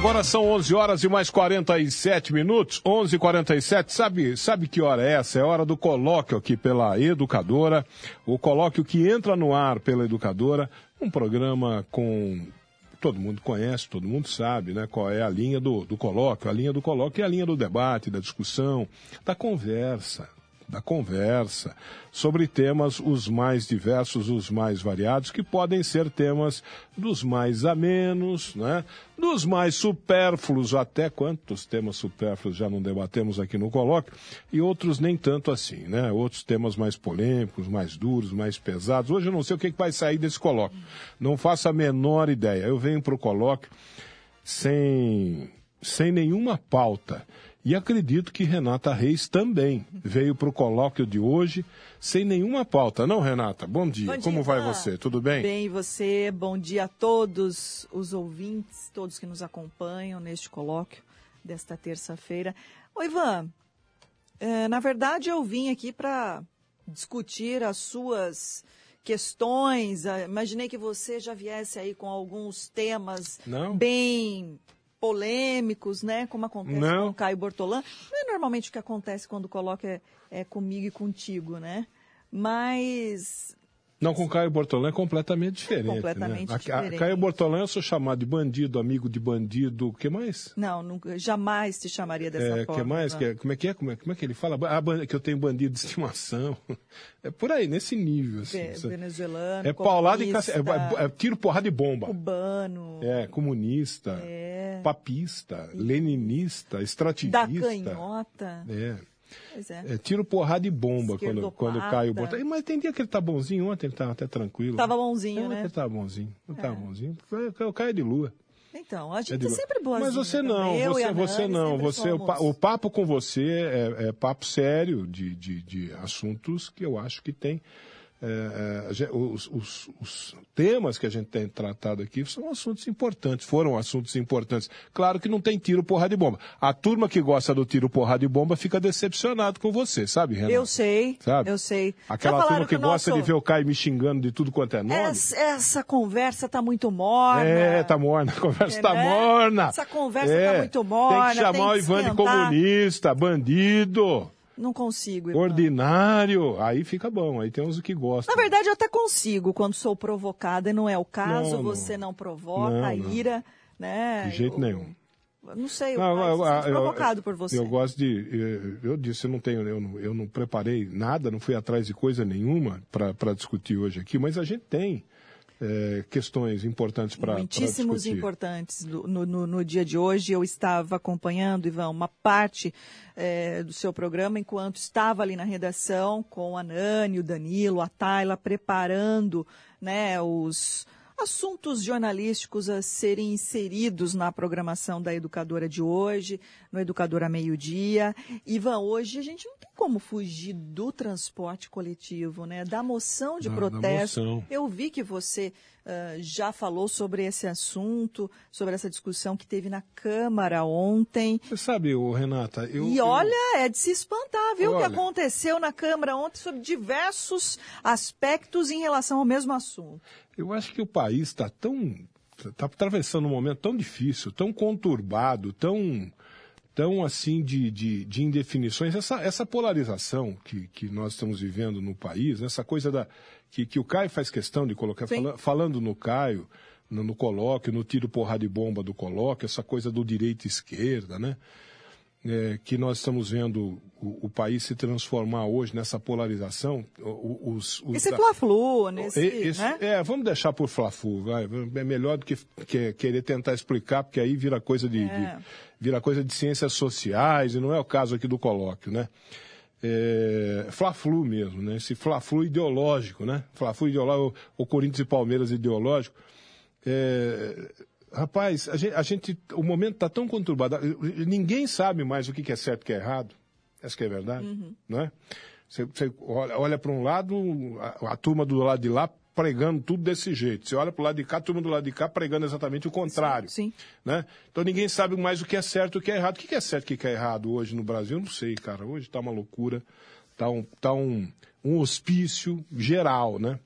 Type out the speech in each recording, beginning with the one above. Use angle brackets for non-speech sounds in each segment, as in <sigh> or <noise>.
Agora são 11 horas e mais 47 minutos, 11 e 47 sabe, sabe que hora é essa? É hora do colóquio aqui pela Educadora, o colóquio que entra no ar pela Educadora, um programa com todo mundo conhece, todo mundo sabe, né? Qual é a linha do, do colóquio? A linha do colóquio é a linha do debate, da discussão, da conversa, da conversa sobre temas os mais diversos, os mais variados, que podem ser temas dos mais amenos, né? dos mais supérfluos, até quantos temas supérfluos já não debatemos aqui no colóquio, e outros nem tanto assim, né? Outros temas mais polêmicos, mais duros, mais pesados. Hoje eu não sei o que vai sair desse colóquio. Não faço a menor ideia. Eu venho para o colóquio sem, sem nenhuma pauta. E acredito que Renata Reis também veio para o colóquio de hoje sem nenhuma pauta. Não, Renata? Bom dia. Bom dia Como vai você? Tudo bem? Bem, e você? Bom dia a todos os ouvintes, todos que nos acompanham neste colóquio desta terça-feira. Oi, Ivan. é, na verdade, eu vim aqui para discutir as suas questões. Ah, Imaginei que você já viesse aí com alguns temas Não. bem polêmicos, né? Como acontece Não. com o Caio Bortolã. Não é normalmente o que acontece quando coloca é, é comigo e contigo, né? Mas Não, com Caio Bortolã é completamente diferente. completamente né? A- A, diferente. Caio Bortolã eu sou chamado de bandido, amigo de bandido, o que mais? não, nunca, jamais te chamaria dessa É, forma. que mais? Que, é- como, é que é? Como, é, como é que ele fala? Ah, que eu tenho bandido de estimação. <laughs> É por aí, nesse nível. Assim, é- venezuelano, é paulada e cace... é, é, é tiro, porrada e bomba. cubano, É, comunista, É. papista, leninista, da extrativista. canhota. É. É. É tiro, porrada e bomba quando, quando cai o Bortolã. Mas tem dia que ele tá bonzinho, ontem ele tava até tranquilo. Tava bonzinho, É, né? Ele tava bonzinho, não tava bonzinho. Eu caio de lua. Então, a É gente é sempre boazinha Mas você não, Eu você, você não. Você, somos- o papo com você é, é papo sério de, de, de assuntos que eu acho que tem. É, é, os, os- os temas que a gente tem tratado aqui são assuntos importantes, foram assuntos importantes. Claro que não tem tiro, porrada e bomba. A turma que gosta do tiro, porrada e bomba fica decepcionado com você, sabe, Renato? Eu sei, Sabe? eu sei. Aquela turma que, o gosta nosso- de ver o Caio me xingando de tudo quanto é nome. Essa, essa conversa tá muito morna. É, tá morna. A conversa É, tá né? morna. Essa conversa É, tá muito morna, Tem que chamar tem o que Ivan de comunista, bandido, Não consigo, Ivan. ordinário. Aí fica bom. Aí tem uns que gostam. Na verdade, eu até consigo quando sou provocada, e não é o caso, Não, não. você não provoca Não, a não. ira, né? De jeito Eu- nenhum. Não sei, eu, Não, eu, eu- provocado por você. Eu gosto de. Eu, eu disse, eu não tenho, eu não, eu não preparei nada, não fui atrás de coisa nenhuma para discutir hoje aqui, mas a gente tem é, questões importantes para Muitíssimos discutir. importantes no, no- no dia de hoje. Eu estava acompanhando, Ivan, uma parte eh, do seu programa enquanto estava ali na redação com a Nani, o Danilo, a Tayla, preparando né, os assuntos jornalísticos a serem inseridos na programação da Educadora de hoje, no Educadora Meio-Dia. Ivan, hoje a gente não tem como fugir do transporte coletivo, né? Da moção de Da- da protesto. moção. Eu vi que você ah, já falou sobre esse assunto, sobre essa discussão que teve na Câmara ontem. Você sabe, Renata, eu. e eu- olha, é de se espantar, viu? O que aconteceu na Câmara ontem sobre diversos aspectos em relação ao mesmo assunto. Eu acho que o país está tão. está atravessando um momento tão difícil, tão conturbado, tão. tão assim de, de, de indefinições. Essa, essa polarização que, que nós estamos vivendo no país, essa coisa da. que, que o Caio faz questão de colocar, fala- falando no Caio, no, no colóquio, no tiro porrada de bomba do colóquio, essa coisa do direita e esquerda, né? É, que nós estamos vendo o, o país se transformar hoje nessa polarização. Os, os Esse da- Fla-Flu, nesse, e- esse- né? É, vamos deixar por Fla-Flu, vai. É melhor do que, que- querer tentar explicar, porque aí vira coisa de, de- É. vira coisa de ciências sociais, e não é o caso aqui do colóquio, né? É, Fla-Flu mesmo, né? Esse Fla-Flu ideológico, né? Fla-Flu ideológico, o Corinthians e Palmeiras ideológico. É, rapaz, a gente, a gente- o momento está tão conturbado, ninguém sabe mais o que que é certo e o que é errado. Essa que é a verdade, né? Você, você olha, olha para um lado, a, a turma do lado de lá pregando tudo desse jeito. Você olha para o lado de cá, a turma do lado de cá pregando exatamente o contrário. Sim. Né? Então ninguém sabe mais o que é certo e o que é errado. O que é certo e o que é errado hoje no Brasil? Eu não sei, cara. Hoje está uma loucura. Está um, tá um, um hospício geral, né?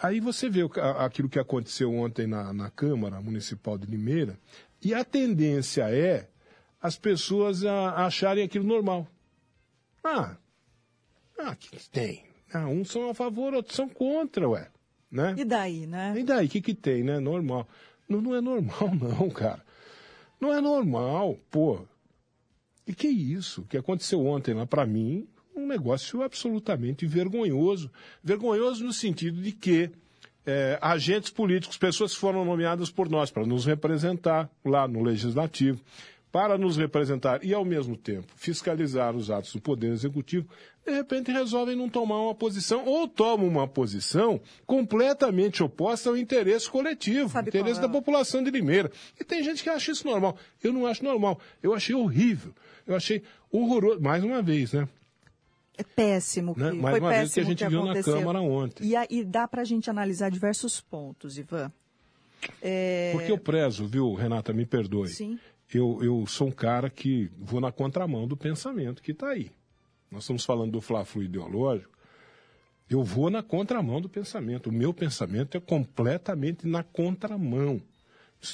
Aí você vê aquilo que aconteceu ontem na, na Câmara Municipal de Limeira, e a tendência é as pessoas a, acharem aquilo normal. Ah, ah, que que tem? Ah, uns são a favor, outros são contra, ué. Né? E daí, né? E daí, o que, que tem, né? Normal. Não, não é normal, <laughs> não, cara. Não é normal, pô. E que isso? O que aconteceu ontem lá, para mim, um negócio absolutamente vergonhoso. Vergonhoso no sentido de que é, agentes políticos, pessoas que foram nomeadas por nós para nos representar lá no Legislativo, para nos representar e, ao mesmo tempo, fiscalizar os atos do Poder Executivo, de repente resolvem não tomar uma posição ou tomam uma posição completamente oposta ao interesse coletivo, Sabe interesse é? da população de Limeira. E tem gente que acha isso normal. Eu não acho normal. Eu achei horrível. Eu achei horroroso. Mais uma vez, né? É péssimo. Que, Né? Mais foi uma vez que a péssimo gente viu na aconteceu. Câmara ontem. E, a- e dá para a gente analisar diversos pontos, Ivan. É, Porque eu prezo, viu, Renata, me perdoe. Sim. Eu, eu sou um cara que vou na contramão do pensamento que está aí. Nós estamos falando do fla-flu ideológico. Eu vou na contramão do pensamento. O meu pensamento é completamente na contramão.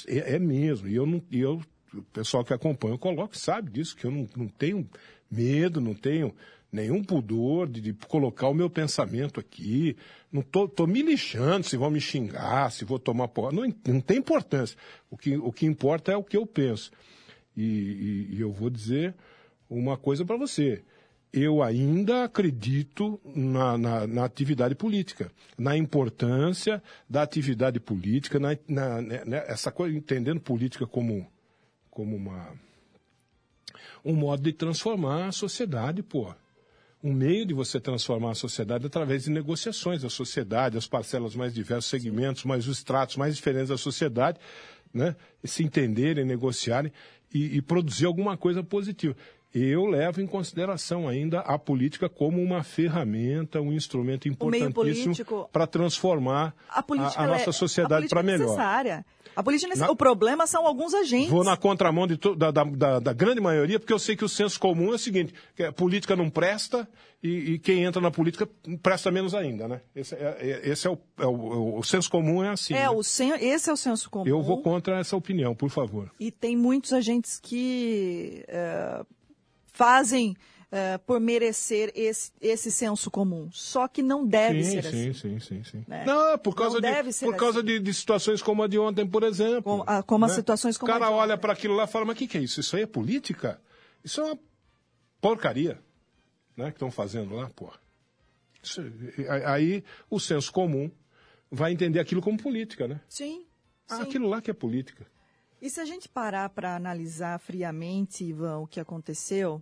É, é mesmo. E eu não. eu, o pessoal que acompanha, eu coloco, sabe disso, que eu não, não tenho medo, não tenho nenhum pudor de, de colocar o meu pensamento aqui. Não tô, tô me lixando se vão me xingar, se vou tomar porra. Não, não tem importância. O que, o que importa é o que eu penso. E, e- e eu vou dizer uma coisa para você. Eu ainda acredito na, na- na atividade política, na importância da atividade política, na, na- né, né, essa coisa, entendendo política como, como uma, um modo de transformar a sociedade, pô. Um meio de você transformar a sociedade através de negociações da sociedade, as parcelas mais diversos segmentos, mais os estratos mais diferentes da sociedade, né? Se entenderem, negociarem e, e produzir alguma coisa positiva. Eu levo em consideração ainda a política como uma ferramenta, um instrumento importantíssimo para transformar A, política, a, a nossa é- sociedade para é melhor. necessária. A política é necessária. Na- O problema são alguns agentes. Vou na contramão to- da, da- da- da grande maioria, porque eu sei que o senso comum é o seguinte: que a política não presta e, e quem entra na política presta menos ainda, né? Esse é, é- esse é o, é o- o senso comum é assim. É, né? o sen... esse é o senso comum. Eu vou contra essa opinião, por favor. E tem muitos agentes que eh, fazem eh, por merecer esse, esse senso comum. Só que não deve sim, ser sim, assim. sim, sim, sim. Né? Não, é por causa, Não de, por causa assim. de, de situações como a de ontem, por exemplo. Como- ah, como as né? situações como O a cara olha para aquilo lá e fala, mas o que, que é isso? Isso aí é política? Isso é uma porcaria né, que estão fazendo lá, porra. Isso- aí o senso comum vai entender aquilo como política, né? Sim. Ah, sim. aquilo lá que é política. E se a gente parar para analisar friamente, Ivan, o que aconteceu,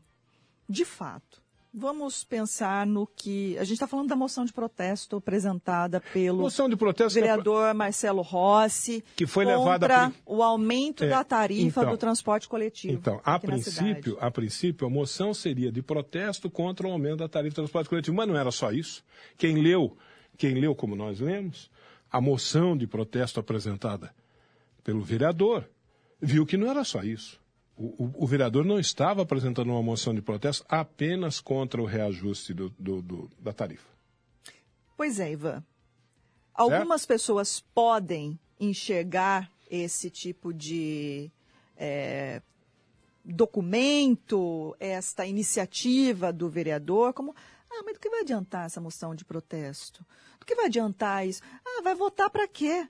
de fato, vamos pensar no que. A gente está falando da moção de protesto apresentada pelo moção de protesto vereador que... Marcelo Rossi que foi contra levada a... o aumento é, da tarifa então, do transporte coletivo. Então, a princípio, a princípio, a moção seria de protesto contra o aumento da tarifa do transporte coletivo, mas não era só isso. Quem leu, quem leu como nós lemos, a moção de protesto apresentada pelo vereador, viu que não era só isso. O, o, o, vereador não estava apresentando uma moção de protesto apenas contra o reajuste do, do, do, da tarifa. Pois é, Ivan. Algumas pessoas podem enxergar esse tipo de é, documento, esta iniciativa do vereador, como. Ah, mas do que vai adiantar essa moção de protesto? Do que vai adiantar isso? Ah, vai votar para quê?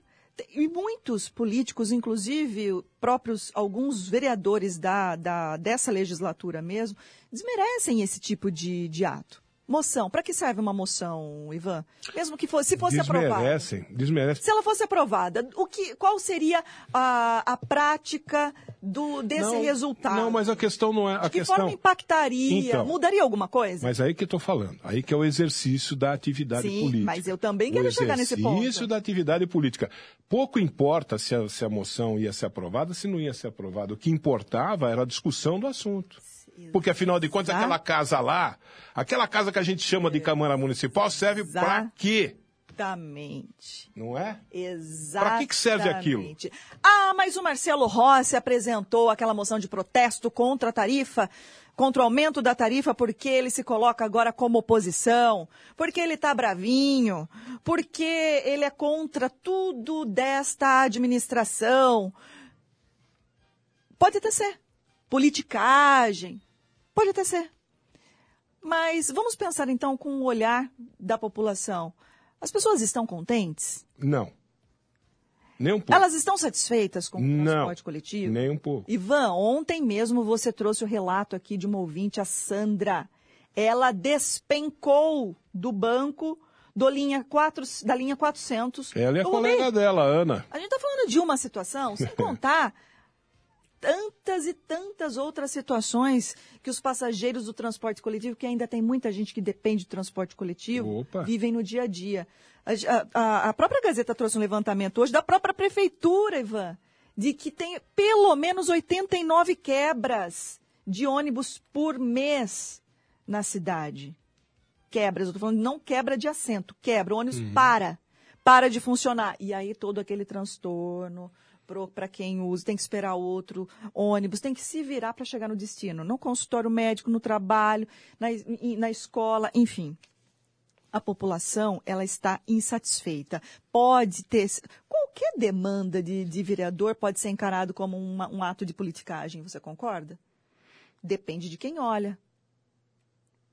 E muitos políticos, inclusive próprios alguns vereadores da, da, dessa legislatura mesmo, desmerecem esse tipo de, de ato. Moção, para que serve uma moção, Ivan? Mesmo que fosse, se fosse desmerecem, aprovada. Desmerecem. Se ela fosse aprovada, o que, qual seria a, a prática do, desse não, resultado? Não, mas a questão não é. A de que questão... forma impactaria? Então, mudaria alguma coisa? Mas aí que eu estou falando. Aí que é o exercício da atividade Sim, política. Mas eu também quero chegar nesse ponto. O exercício da atividade política. Pouco importa se a, se a moção ia ser aprovada, se não ia ser aprovada. O que importava era a discussão do assunto. Porque, afinal de contas, aquela casa lá, aquela casa que a gente chama de Câmara Municipal, serve para quê? Exatamente. Não é? Exatamente. Para que, que serve aquilo? Ah, mas o Marcelo Rossi apresentou aquela moção de protesto contra a tarifa, contra o aumento da tarifa, porque ele se coloca agora como oposição, porque ele está bravinho, porque ele é contra tudo desta administração. Pode até ser. Politicagem, Pode até ser. Mas vamos pensar então com o olhar da população. As pessoas estão contentes? Não. Nem um pouco. Elas estão satisfeitas com o Não, transporte coletivo? Nem um pouco. Ivan, ontem mesmo você trouxe o relato aqui de uma ouvinte, a Sandra. Ela despencou do banco do linha 4, da linha 400. Ela é a colega dela, Ana. A gente está falando de uma situação, sem contar <laughs> tantas e tantas outras situações que os passageiros do transporte coletivo, que ainda tem muita gente que depende do transporte coletivo, Opa. vivem no dia a dia. A, a, a, própria Gazeta trouxe um levantamento hoje da própria prefeitura, Ivan, de que tem pelo menos 89 quebras de ônibus por mês na cidade. Quebras, eu estou falando não quebra de assento, quebra, o ônibus uhum. para, para de funcionar. E aí todo aquele transtorno, para quem usa, tem que esperar outro ônibus, tem que se virar para chegar no destino, no consultório médico, no trabalho, na, na escola, enfim. A população ela está insatisfeita. Pode ter qualquer demanda de, de vereador pode ser encarado como uma, um ato de politicagem. Você concorda? Depende de quem olha.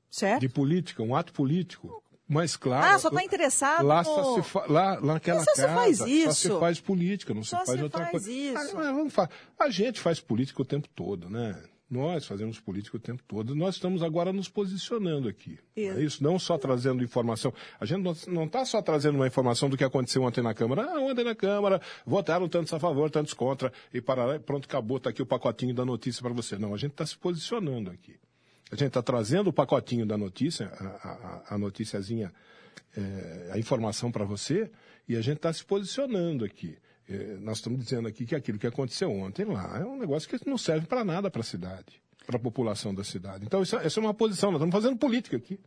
Certo? De política, um ato político. Mas claro. Ah, só está interessado lá, no... só se lá, lá naquela só casa, se faz isso. só se faz política, não só se faz se outra faz coisa. Isso. Ah, vamos falar. A gente faz política o tempo todo, né? Nós fazemos política o tempo todo. Nós estamos agora nos posicionando aqui. Isso. É isso? Não só trazendo informação. A gente não está só trazendo uma informação do que aconteceu ontem na Câmara. Ah, ontem na Câmara votaram tantos a favor, tantos contra, e para pronto, acabou, está aqui o pacotinho da notícia para você. Não, a gente está se posicionando aqui. A gente está trazendo o pacotinho da notícia, a, a, a noticiazinha é, a informação para você e a gente está se posicionando aqui. É, nós estamos dizendo aqui que aquilo que aconteceu ontem lá é um negócio que não serve para nada para a cidade, para a população da cidade. Então, isso, essa é uma posição. Nós estamos fazendo política aqui.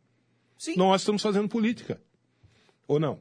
Sim. Nós estamos fazendo política. Ou não?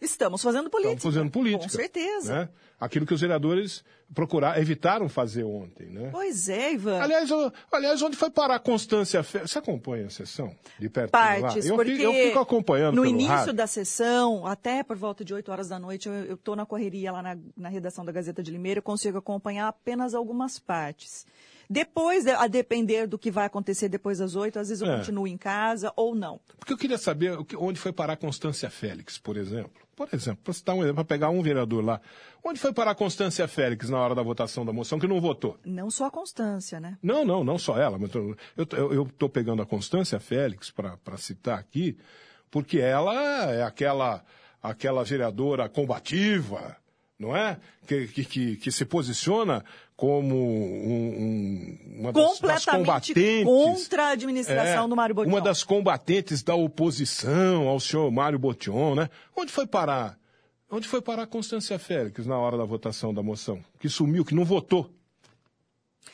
Estamos fazendo política. Estamos fazendo política. Com certeza. Né? Aquilo que os vereadores procuraram, evitaram fazer ontem, né? Pois é, Ivan. Aliás, aliás onde foi parar a Constância Félix? Você acompanha a sessão de perto Partes? Eu, porque eu fico acompanhando no início rádio. da sessão, até por volta de 8 horas da noite, eu estou na correria lá na, na redação da Gazeta de Limeira, eu consigo acompanhar apenas algumas partes. Depois, a depender do que vai acontecer depois das oito, às vezes eu É. continuo em casa ou não. Porque eu queria saber onde foi parar a Constância Félix, por exemplo. Por exemplo, para citar um exemplo, para pegar um vereador lá. Onde foi parar a Constância Félix na hora da votação da moção que não votou? Não só a constância, né? Não, não, não só ela. Mas eu estou pegando a Constância Félix para citar aqui, porque ela é aquela, aquela vereadora combativa, não é? Que, que, que, que se posiciona como um, um, uma das, das combatentes. contra a administração É, do Mário Botion. Uma das combatentes da oposição ao senhor Mário Botion, né? Onde foi parar? Onde foi parar a Constância Félix na hora da votação da moção? Que sumiu, que não votou.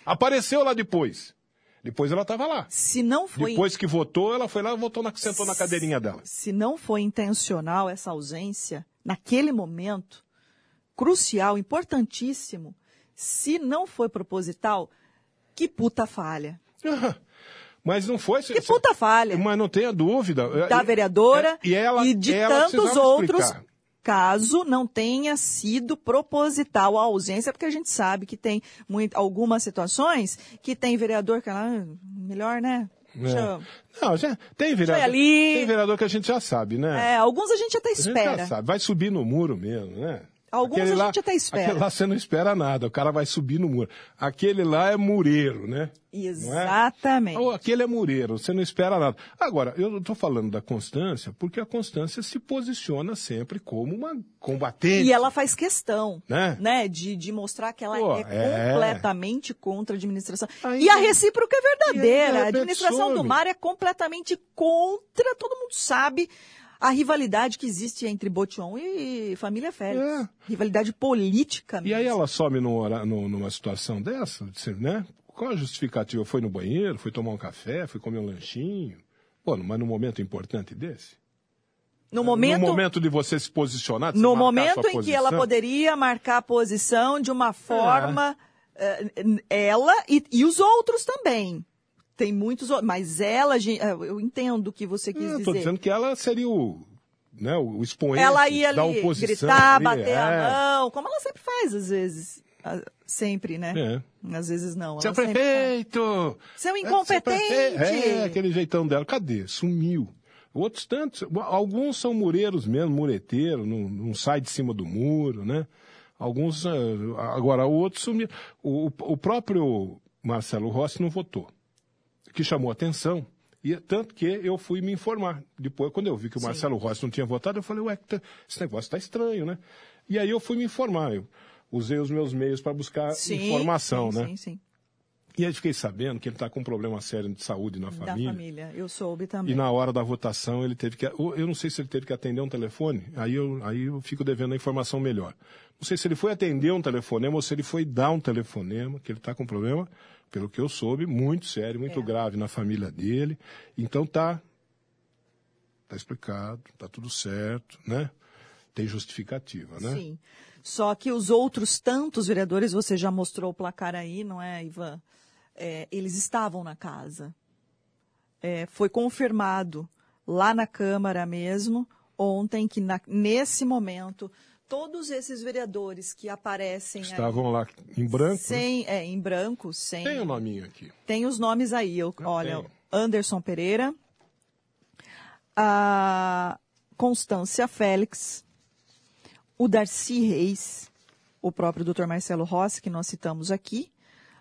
Apareceu lá depois. Depois ela estava lá. Se não foi Depois que votou, ela foi lá e votou na, sentou na cadeirinha dela. se não foi intencional essa ausência, naquele momento, crucial, importantíssimo, se não foi proposital, que puta falha. Mas não foi. Que puta falha. Mas não tenha dúvida. Da E- vereadora e, ela, e de tantos outros, explicar. caso não tenha sido proposital a ausência, porque a gente sabe que tem muito, algumas situações que tem vereador que ela, "Ah, melhor, né? Deixa eu-" É. Não, já, tem vereador. ali. Tem vereador que a gente já sabe, né? É, alguns a gente até A gente espera. já sabe. Vai subir no muro mesmo, né? Alguns Aquele a lá- gente até espera. Aquele lá você não espera nada, o cara vai subir no muro. Aquele lá é mureiro, né? É? Exatamente. Ou aquele é mureiro, você não espera nada. Agora, eu estou falando da Constância porque a Constância se posiciona sempre como uma combatente. E ela faz questão, Né? né, de, de mostrar que ela Pô, é, é. completamente contra a administração. Aí- e a recíproca é verdadeira. De a administração do mar é completamente contra, todo mundo sabe a rivalidade que existe entre Botion e família Félix. É. Rivalidade política E aí mesmo. ela some num hora- num- numa situação dessa, né? Qual a justificativa? Foi no banheiro, foi tomar um café, foi comer um lanchinho? Pô, mas num momento importante desse? No momento, No momento de você se posicionar, de no momento em que ela posição? poderia marcar a posição de uma forma, eh, ela e, e os outros também. Tem muitos outros, mas ela, eh, eu entendo o que você quis Eu dizer. tô dizendo que ela seria o, né, o expoente ela ia da ali oposição. gritar, ali, bater é. a mão, como ela sempre faz às vezes. Sempre, né? É. Às vezes não. Seu sempre faz. prefeito! Seu É, incompetente! prefeito! É, aquele jeitão dela. Cadê? Sumiu. Outros tantos, alguns são mureiros mesmo, mureteiro, não, não sai de cima do muro, né? Alguns, ah, agora outros sumiram. O, o próprio Marcelo Rossi não votou, que chamou atenção. E tanto que eu fui me informar. Depois, quando eu vi que o Marcelo Rossi não tinha votado, eu falei, ué, esse negócio está estranho, né? E aí eu fui me informar. Eu usei os meus meios para buscar Sim, informação, sim, né? Sim, sim. E aí fiquei sabendo que ele está com um problema sério de saúde na Da família. família. Eu soube também. E na hora da votação ele teve que. Eu não sei se ele teve que atender um telefone, aí eu, aí eu fico devendo a informação melhor. Não sei se ele foi atender um telefonema ou se ele foi dar um telefonema, que ele está com problema, pelo que eu soube, muito sério, muito É. grave na família dele. Então tá. Tá explicado, tá tudo certo, né? Tem justificativa, né? Sim. Só que os outros tantos vereadores, você já mostrou o placar aí, não é, Ivan? É, eles estavam na casa. É, foi confirmado lá na Câmara mesmo, ontem, que na- nesse momento, todos esses vereadores que aparecem aí Estavam lá em branco. né? sem, é, em branco, sem. Tem o nominho aqui. Tem os nomes aí. Eu, Eu olha, tenho. Anderson Pereira, a Constância Félix, o Darcy Reis, o próprio Dr. Marcelo Rossi, que nós citamos aqui,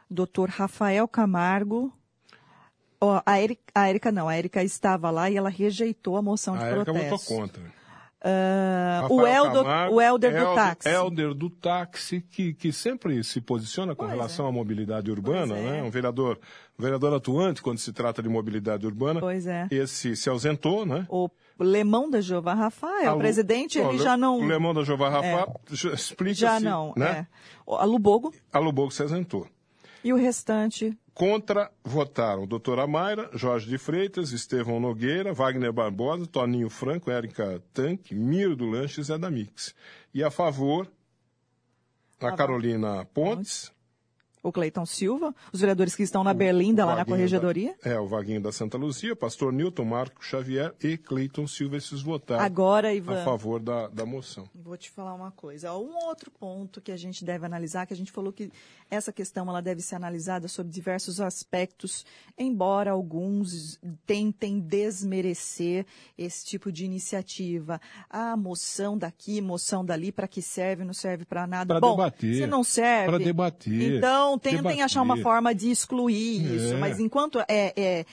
Dr. Rafael Camargo, a Érica, a Érica não, a Érica estava lá e ela rejeitou a moção de A Erika votou protesto. contra. Ah, Rafael o, Eldo, Camargo, o Helder do táxi. Helder do táxi, que, que sempre se posiciona com Pois relação é. à mobilidade urbana, Pois é. né? Um vereador, um vereador atuante quando se trata de mobilidade urbana. Pois é. Esse se ausentou, né? O Lemão da Jeová Rafael, A o presidente, ele Le- já não... O Lemão da Jeová Rafa, já explica Já não, né? é. O- A Lubogo A Lubogo se ausentou. E o restante Contra votaram doutora Mayra, Jorge de Freitas, Estevão Nogueira, Wagner Barbosa, Toninho Franco, Érica Tanque, Miro do Lanche e Zé da Mix. E a favor, a Carolina Pontes, o Cleiton Silva, os vereadores que estão na Berlinda, lá na Corregedoria. da- é, o Vaguinho da Santa Luzia, Pastor Newton, Marco Xavier e Cleiton Silva, esses votaram Agora, a Ivan, favor da, da moção. vou te falar uma coisa. Um outro ponto que a gente deve analisar, que a gente falou que essa questão ela deve ser analisada sob diversos aspectos, embora alguns tentem desmerecer esse tipo de iniciativa. Ah, moção daqui, moção dali, para que serve, não serve para nada. Bom, debater. se não serve, Pra debater. então tentem Debater. achar uma forma de excluir isso. É. Mas enquanto é, é,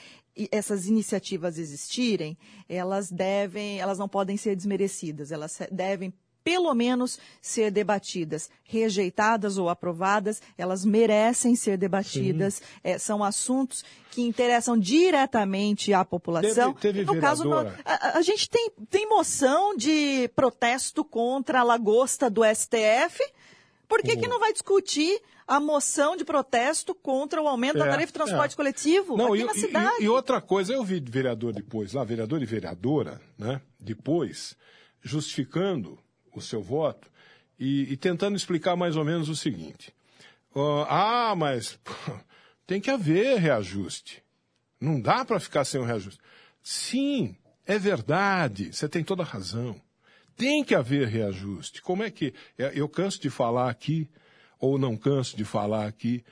essas iniciativas existirem, elas devem, elas não podem ser desmerecidas. Elas devem pelo menos ser debatidas. Rejeitadas ou aprovadas, elas merecem ser debatidas. É, são assuntos que interessam diretamente à população. Teve, teve no caso, no, a, a, gente tem, tem moção de protesto contra a lagosta do STF. Por que, que não vai discutir a moção de protesto contra o aumento é, da tarifa de transporte é. coletivo não, aqui e, na cidade? E, e, outra coisa, eu vi vereador depois, lá, vereador e vereadora, né, depois, justificando o seu voto e, e tentando explicar mais ou menos o seguinte. Uh, ah, mas <laughs> tem que haver reajuste. Não dá para ficar sem o reajuste. Sim, é verdade, você tem toda a razão. Tem que haver reajuste. Como é que. É, eu canso de falar aqui, ou não canso de falar aqui,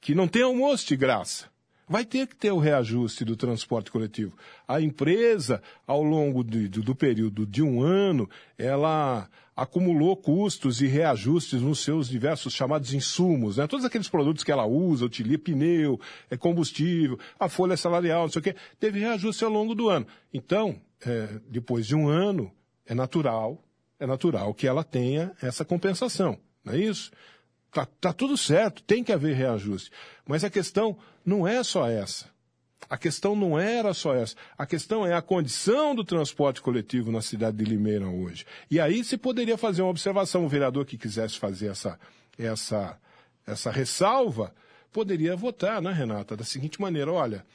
que não tem almoço de graça. Vai ter que ter o reajuste do transporte coletivo. A empresa, ao longo de, do, do período de um ano, ela acumulou custos e reajustes nos seus diversos chamados insumos, né? Todos aqueles produtos que ela usa, utiliza, pneu, é combustível, a folha salarial, não sei o quê, teve reajuste ao longo do ano. Então, é, depois de um ano, é natural, é natural que ela tenha essa compensação, não é isso? Tá, tá tudo certo, tem que haver reajuste. Mas a questão não é só essa. A questão não era só essa. A questão é a condição do transporte coletivo na cidade de Limeira hoje. E aí se poderia fazer uma observação. O vereador que quisesse fazer essa, essa, essa ressalva poderia votar, né, Renata? Da seguinte maneira: olha,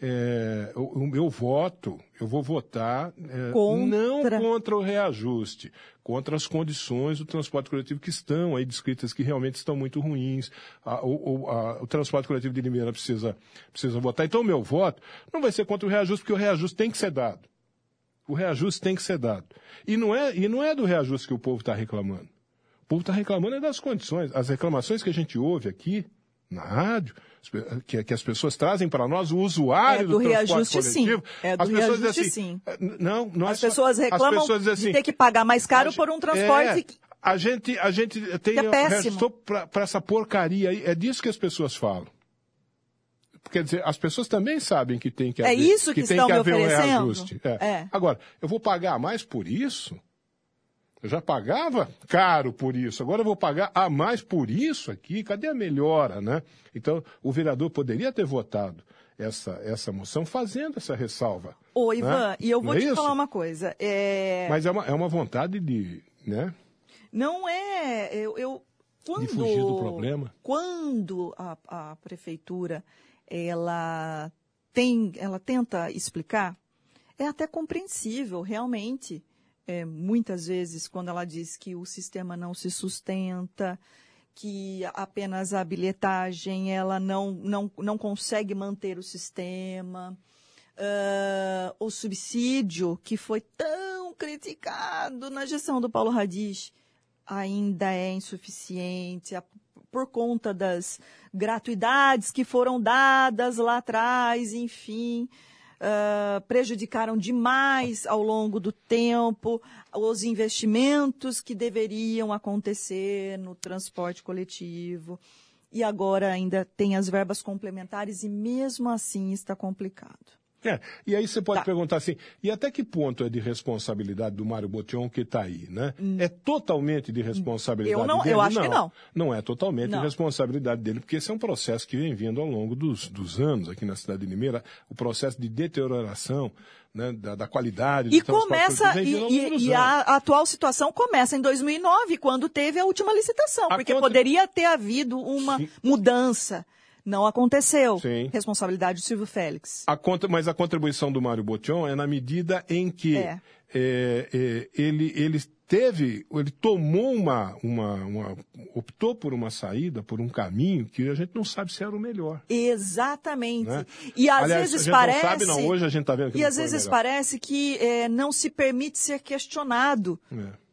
é, o, o, meu voto, eu vou votar é, não contra o reajuste, contra as condições do transporte coletivo que estão aí descritas, que realmente estão muito ruins. A, o, a, o, transporte coletivo de Limeira precisa, precisa votar. Então, o meu voto não vai ser contra o reajuste, porque o reajuste tem que ser dado. O reajuste tem que ser dado. E não é, e não é do reajuste que o povo está reclamando. O povo está reclamando é das condições. As reclamações que a gente ouve aqui, na rádio, que, que as pessoas trazem para nós, o usuário é do, do transporte coletivo. Sim. É do as pessoas dizem assim, sim. É, não, não as é pessoas reclamam as pessoas assim, de ter que pagar mais caro por um transporte. É, a gente, a gente tem é para essa porcaria aí. É disso que as pessoas falam. Quer dizer, as pessoas também sabem que tem que é haver, é isso que, que tem que haver um reajuste. É. É. Agora, eu vou pagar mais por isso? Eu já pagava caro por isso, agora eu vou pagar a mais por isso aqui. Cadê a melhora, né? Então, o vereador poderia ter votado essa, essa moção fazendo essa ressalva. Ô, né? Ivan, né? e eu vou Não é te é falar uma coisa. É... Mas é uma, é uma vontade de. Né? Não é. Eu, eu, quando, de fugir do problema. Quando a, a prefeitura ela tem, ela tenta explicar, é até compreensível, realmente é, muitas vezes quando ela diz que o sistema não se sustenta, que apenas a bilhetagem ela não, não, não consegue manter o sistema. Uh, o subsídio, que foi tão criticado na gestão do Paulo Radis, ainda é insuficiente a, por conta das gratuidades que foram dadas lá atrás, enfim uh, prejudicaram demais ao longo do tempo os investimentos que deveriam acontecer no transporte coletivo. E agora ainda tem as verbas complementares e mesmo assim está complicado. É, e aí você pode tá. perguntar assim, e até que ponto é de responsabilidade do Mário Botion que está aí, né? Hum. É totalmente de responsabilidade eu não, dele? Eu acho não, que não. Não é totalmente não. de responsabilidade dele, porque esse é um processo que vem vindo ao longo dos, dos anos aqui na cidade de Limeira, o processo de deterioração né, da, da, qualidade e começa e, e, e a, atual situação começa em 2009 quando teve a última licitação a porque contra... poderia ter havido uma Sim. mudança não aconteceu. Sim. Responsabilidade do Silvio Félix. A contra, mas a contribuição do Mário Botion é na medida em que é. É, é, ele, ele teve, ele tomou uma, uma, uma, optou por uma saída, por um caminho que a gente não sabe se era o melhor. Exatamente. Né? E às Aliás, vezes parece. Não sabe, não. Hoje a gente está vendo que E às vezes parece que é, não se permite ser questionado. É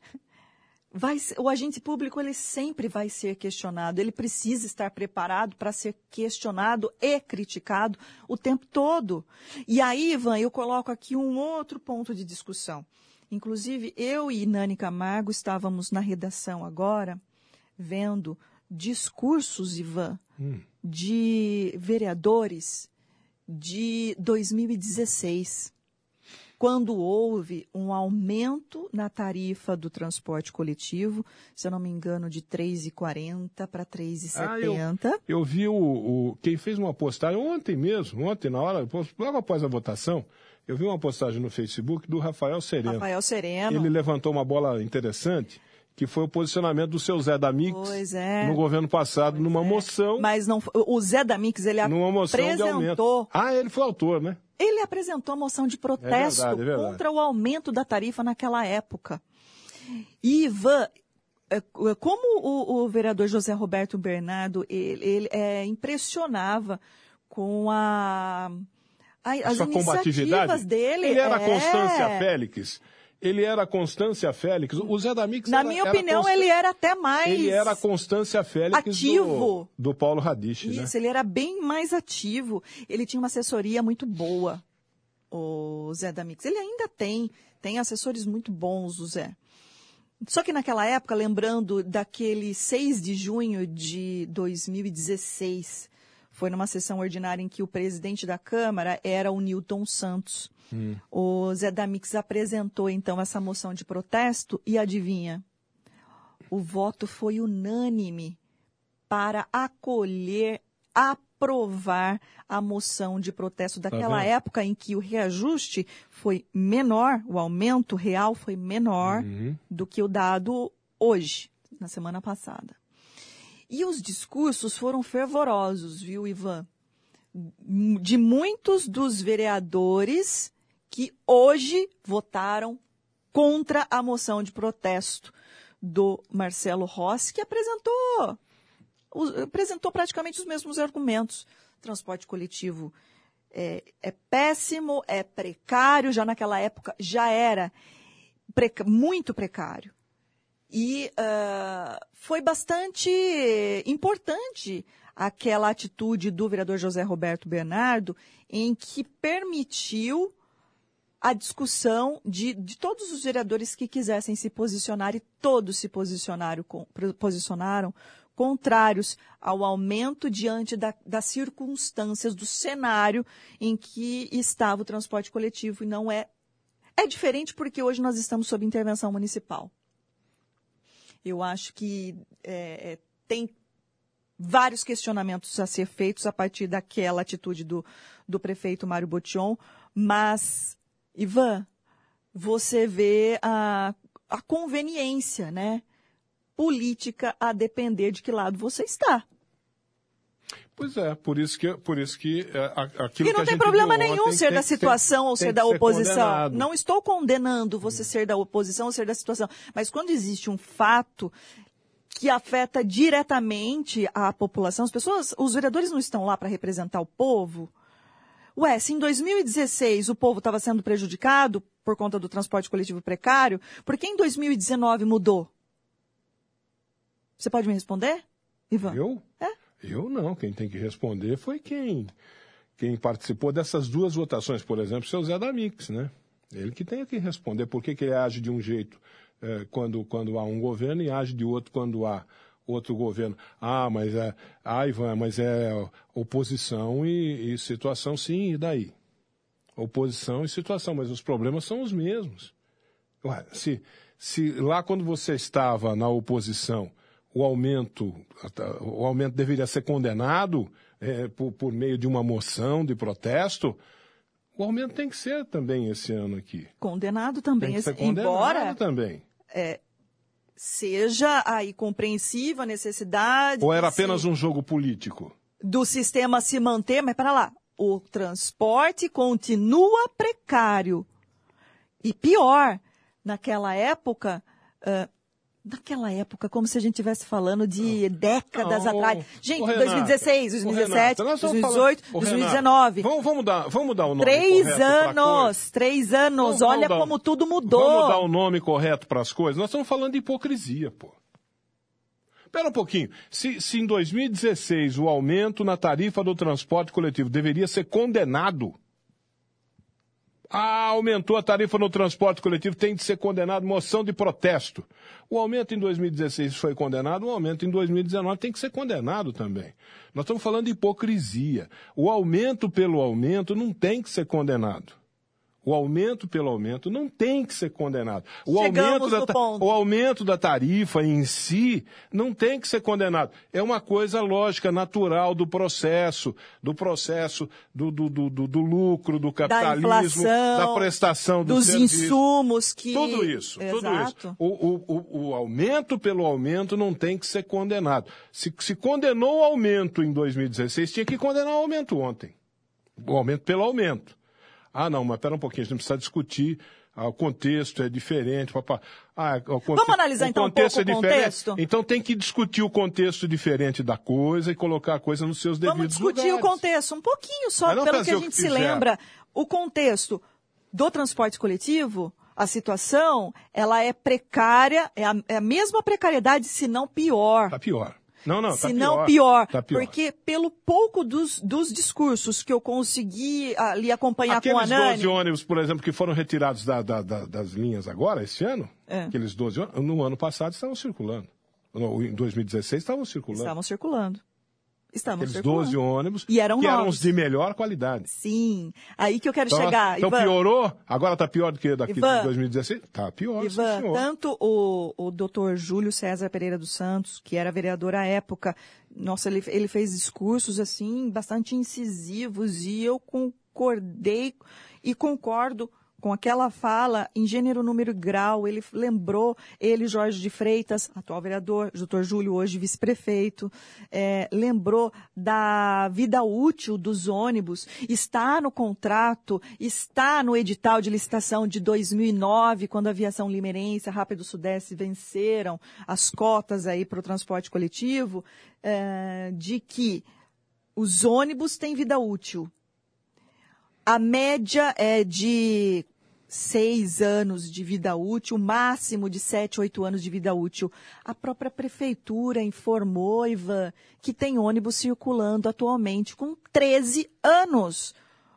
vai, o agente público ele sempre vai ser questionado, ele precisa estar preparado para ser questionado e criticado o tempo todo. E aí, Ivan, eu coloco aqui um outro ponto de discussão. Inclusive, eu e Nani Camargo estávamos na redação agora, vendo discursos, Ivan, hum. de vereadores de 2016 quando houve um aumento na tarifa do transporte coletivo, se eu não me engano, de R$ 3,40 para R$ 3,70. Ah, eu, eu, vi o, o, Quem fez uma postagem ontem mesmo, ontem, na hora, logo após a votação, eu vi uma postagem no Facebook do Rafael Sereno. Rafael Sereno. Ele levantou uma bola interessante que foi o posicionamento do seu Zé Damix é. no governo passado, pois numa é. moção. Mas não, o Zé Damix, ele numa moção apresentou. Ah, ele foi autor, né? Ele apresentou a moção de protesto é verdade, é verdade. contra o aumento da tarifa naquela época. E, Ivan, é, como o, o vereador José Roberto Bernardo, ele, ele é, impressionava com a, a, as a iniciativas dele. Ele era é... Constância Félix ele era a Constância Félix. O Zé Damix Na era, minha opinião, Const... ele era até mais. Ele era a Constância Félix ativo. Do, do Paulo Radich. Né? Isso, né? ele era bem mais ativo. Ele tinha uma assessoria muito boa, o Zé Damix. Ele ainda tem, tem assessores muito bons, o Zé. Só que naquela época, lembrando daquele 6 de junho de 2016, foi numa sessão ordinária em que o presidente da Câmara era o Newton Santos. Hum. O Zé Damix apresentou então essa moção de protesto e adivinha? O voto foi unânime para acolher, aprovar a moção de protesto daquela tá época em que o reajuste foi menor, o aumento real foi menor uhum. do que o dado hoje, na semana passada. E os discursos foram fervorosos, viu, Ivan? De muitos dos vereadores que hoje votaram contra a moção de protesto do Marcelo Rossi, que apresentou, apresentou praticamente os mesmos argumentos. Transporte coletivo é, é péssimo, é precário, já naquela época já era muito precário. E uh, foi bastante importante aquela atitude do vereador José Roberto Bernardo, em que permitiu a discussão de, de todos os vereadores que quisessem se posicionar e todos se posicionaram, com, posicionaram contrários ao aumento diante da, das circunstâncias do cenário em que estava o transporte coletivo e não é é diferente porque hoje nós estamos sob intervenção municipal. Eu acho que é, é tem vários questionamentos a ser feitos a partir daquela atitude do, do prefeito Mário Botion, mas Ivan, você vê a, a conveniência, né? Política a depender de que lado você está. Pois é, por isso que, por isso que é, aquilo E não que tem problema nenhum ser da situação ou ser da oposição. Ser não estou condenando você ser da oposição ou ser da situação. Mas quando existe um fato que afeta diretamente a população, as pessoas, os vereadores não estão lá para representar o povo. Ué, se em 2016 o povo estava sendo prejudicado por conta do transporte coletivo precário, por que em 2019 mudou? Você pode me responder, Ivan? Eu? É? Eu não. Quem tem que responder foi quem, quem participou dessas duas votações, por exemplo, seu Zé Damix, né? Ele que tem que responder por que, que ele age de um jeito é, quando, quando há um governo e age de outro quando há outro governo. Ah, mas é. Ah, Ivan, mas é oposição e, e situação, sim, e daí? Oposição e situação, mas os problemas são os mesmos. Ué, se, se lá quando você estava na oposição, o aumento, o aumento deveria ser condenado é, por, por meio de uma moção de protesto, o aumento tem que ser também esse ano aqui. Condenado também. Tem que ser condenado Embora, também. É, seja aí compreensiva a necessidade. Ou era apenas se, um jogo político? Do sistema se manter, mas para lá, o transporte continua precário. E pior, naquela época, uh, naquela época, como se a gente estivesse falando de décadas não, atrás. Gente, Renato, 2016, 2017, 2018, 2019. Vamos, vamos, dar, vamos dar o nome três anos, três anos. Vamos, Olha vamos como tudo mudou. Vamos dar o nome correto para as coisas. Nós estamos falando de hipocrisia, pô. Espera um pouquinho. Se, se em 2016 o aumento na tarifa do transporte coletivo deveria ser condenado ah, aumentou a tarifa no transporte coletivo, tem de ser condenado, moção de protesto. O aumento em 2016 foi condenado, o aumento em 2019 tem que ser condenado também. Nós estamos falando de hipocrisia. O aumento pelo aumento não tem que ser condenado. O aumento pelo aumento não tem que ser condenado. O Chegamos aumento, da, ponto. o aumento da tarifa em si não tem que ser condenado. É uma coisa lógica, natural do processo, do processo do, do, do, do- do lucro, do Da capitalismo, inflação, da prestação do dos serviço. insumos que. Tudo isso, tudo Exato. isso. O, o, o, o aumento pelo aumento não tem que ser condenado. Se, se condenou o aumento em 2016, tinha que condenar o aumento ontem. O aumento pelo aumento. Ah, não, mas pera um pouquinho, a gente precisa discutir. ah, o contexto é diferente. Papá. Ah, conte- Vamos analisar, o então, um contexto pouco é o contexto? Então tem que discutir o contexto diferente da coisa e colocar a coisa nos seus devidos Vamos discutir lugares. o contexto, um pouquinho só, pelo que a o que gente se lembra. O contexto do transporte coletivo, a situação, ela é precária, é a, é a mesma precariedade, se não pior. Tá pior. Não, não, tá se pior. não pior, Tá pior. porque pelo pouco dos, dos discursos que eu consegui ali acompanhar com a Aqueles Nani, 12 ônibus, por exemplo, que foram retirados da- da- da- das linhas agora, esse ano, É. aqueles 12 ônibus, no ano passado estavam circulando. No, em 2016 estavam circulando. estavam circulando. Estavam Aqueles circulando. 12 ônibus E eram que eram novos. os de melhor qualidade. Sim, aí que eu quero Então, chegar. então Ivan. piorou? Agora está pior do que daqui Ivan. de 2016? Tá pior, sim, Ivan, senhor. tanto o, o doutor Júlio César Pereira dos Santos, que era vereador à época, nossa, ele, ele fez discursos assim bastante incisivos e eu concordei e concordo com aquela fala em gênero, número e grau. Ele lembrou, ele, Jorge de Freitas, atual vereador, doutor Júlio, hoje vice-prefeito, eh, lembrou da vida útil dos ônibus. Está no contrato, está no edital de licitação de 2009, quando a aviação limeirense, a Rápido Sudeste venceram as cotas aí para o transporte coletivo, eh, de que os ônibus têm vida útil. A média é de seis anos de vida útil, máximo de sete, oito anos de vida útil. A própria prefeitura informou, Ivan, que tem ônibus circulando atualmente com 13 anos.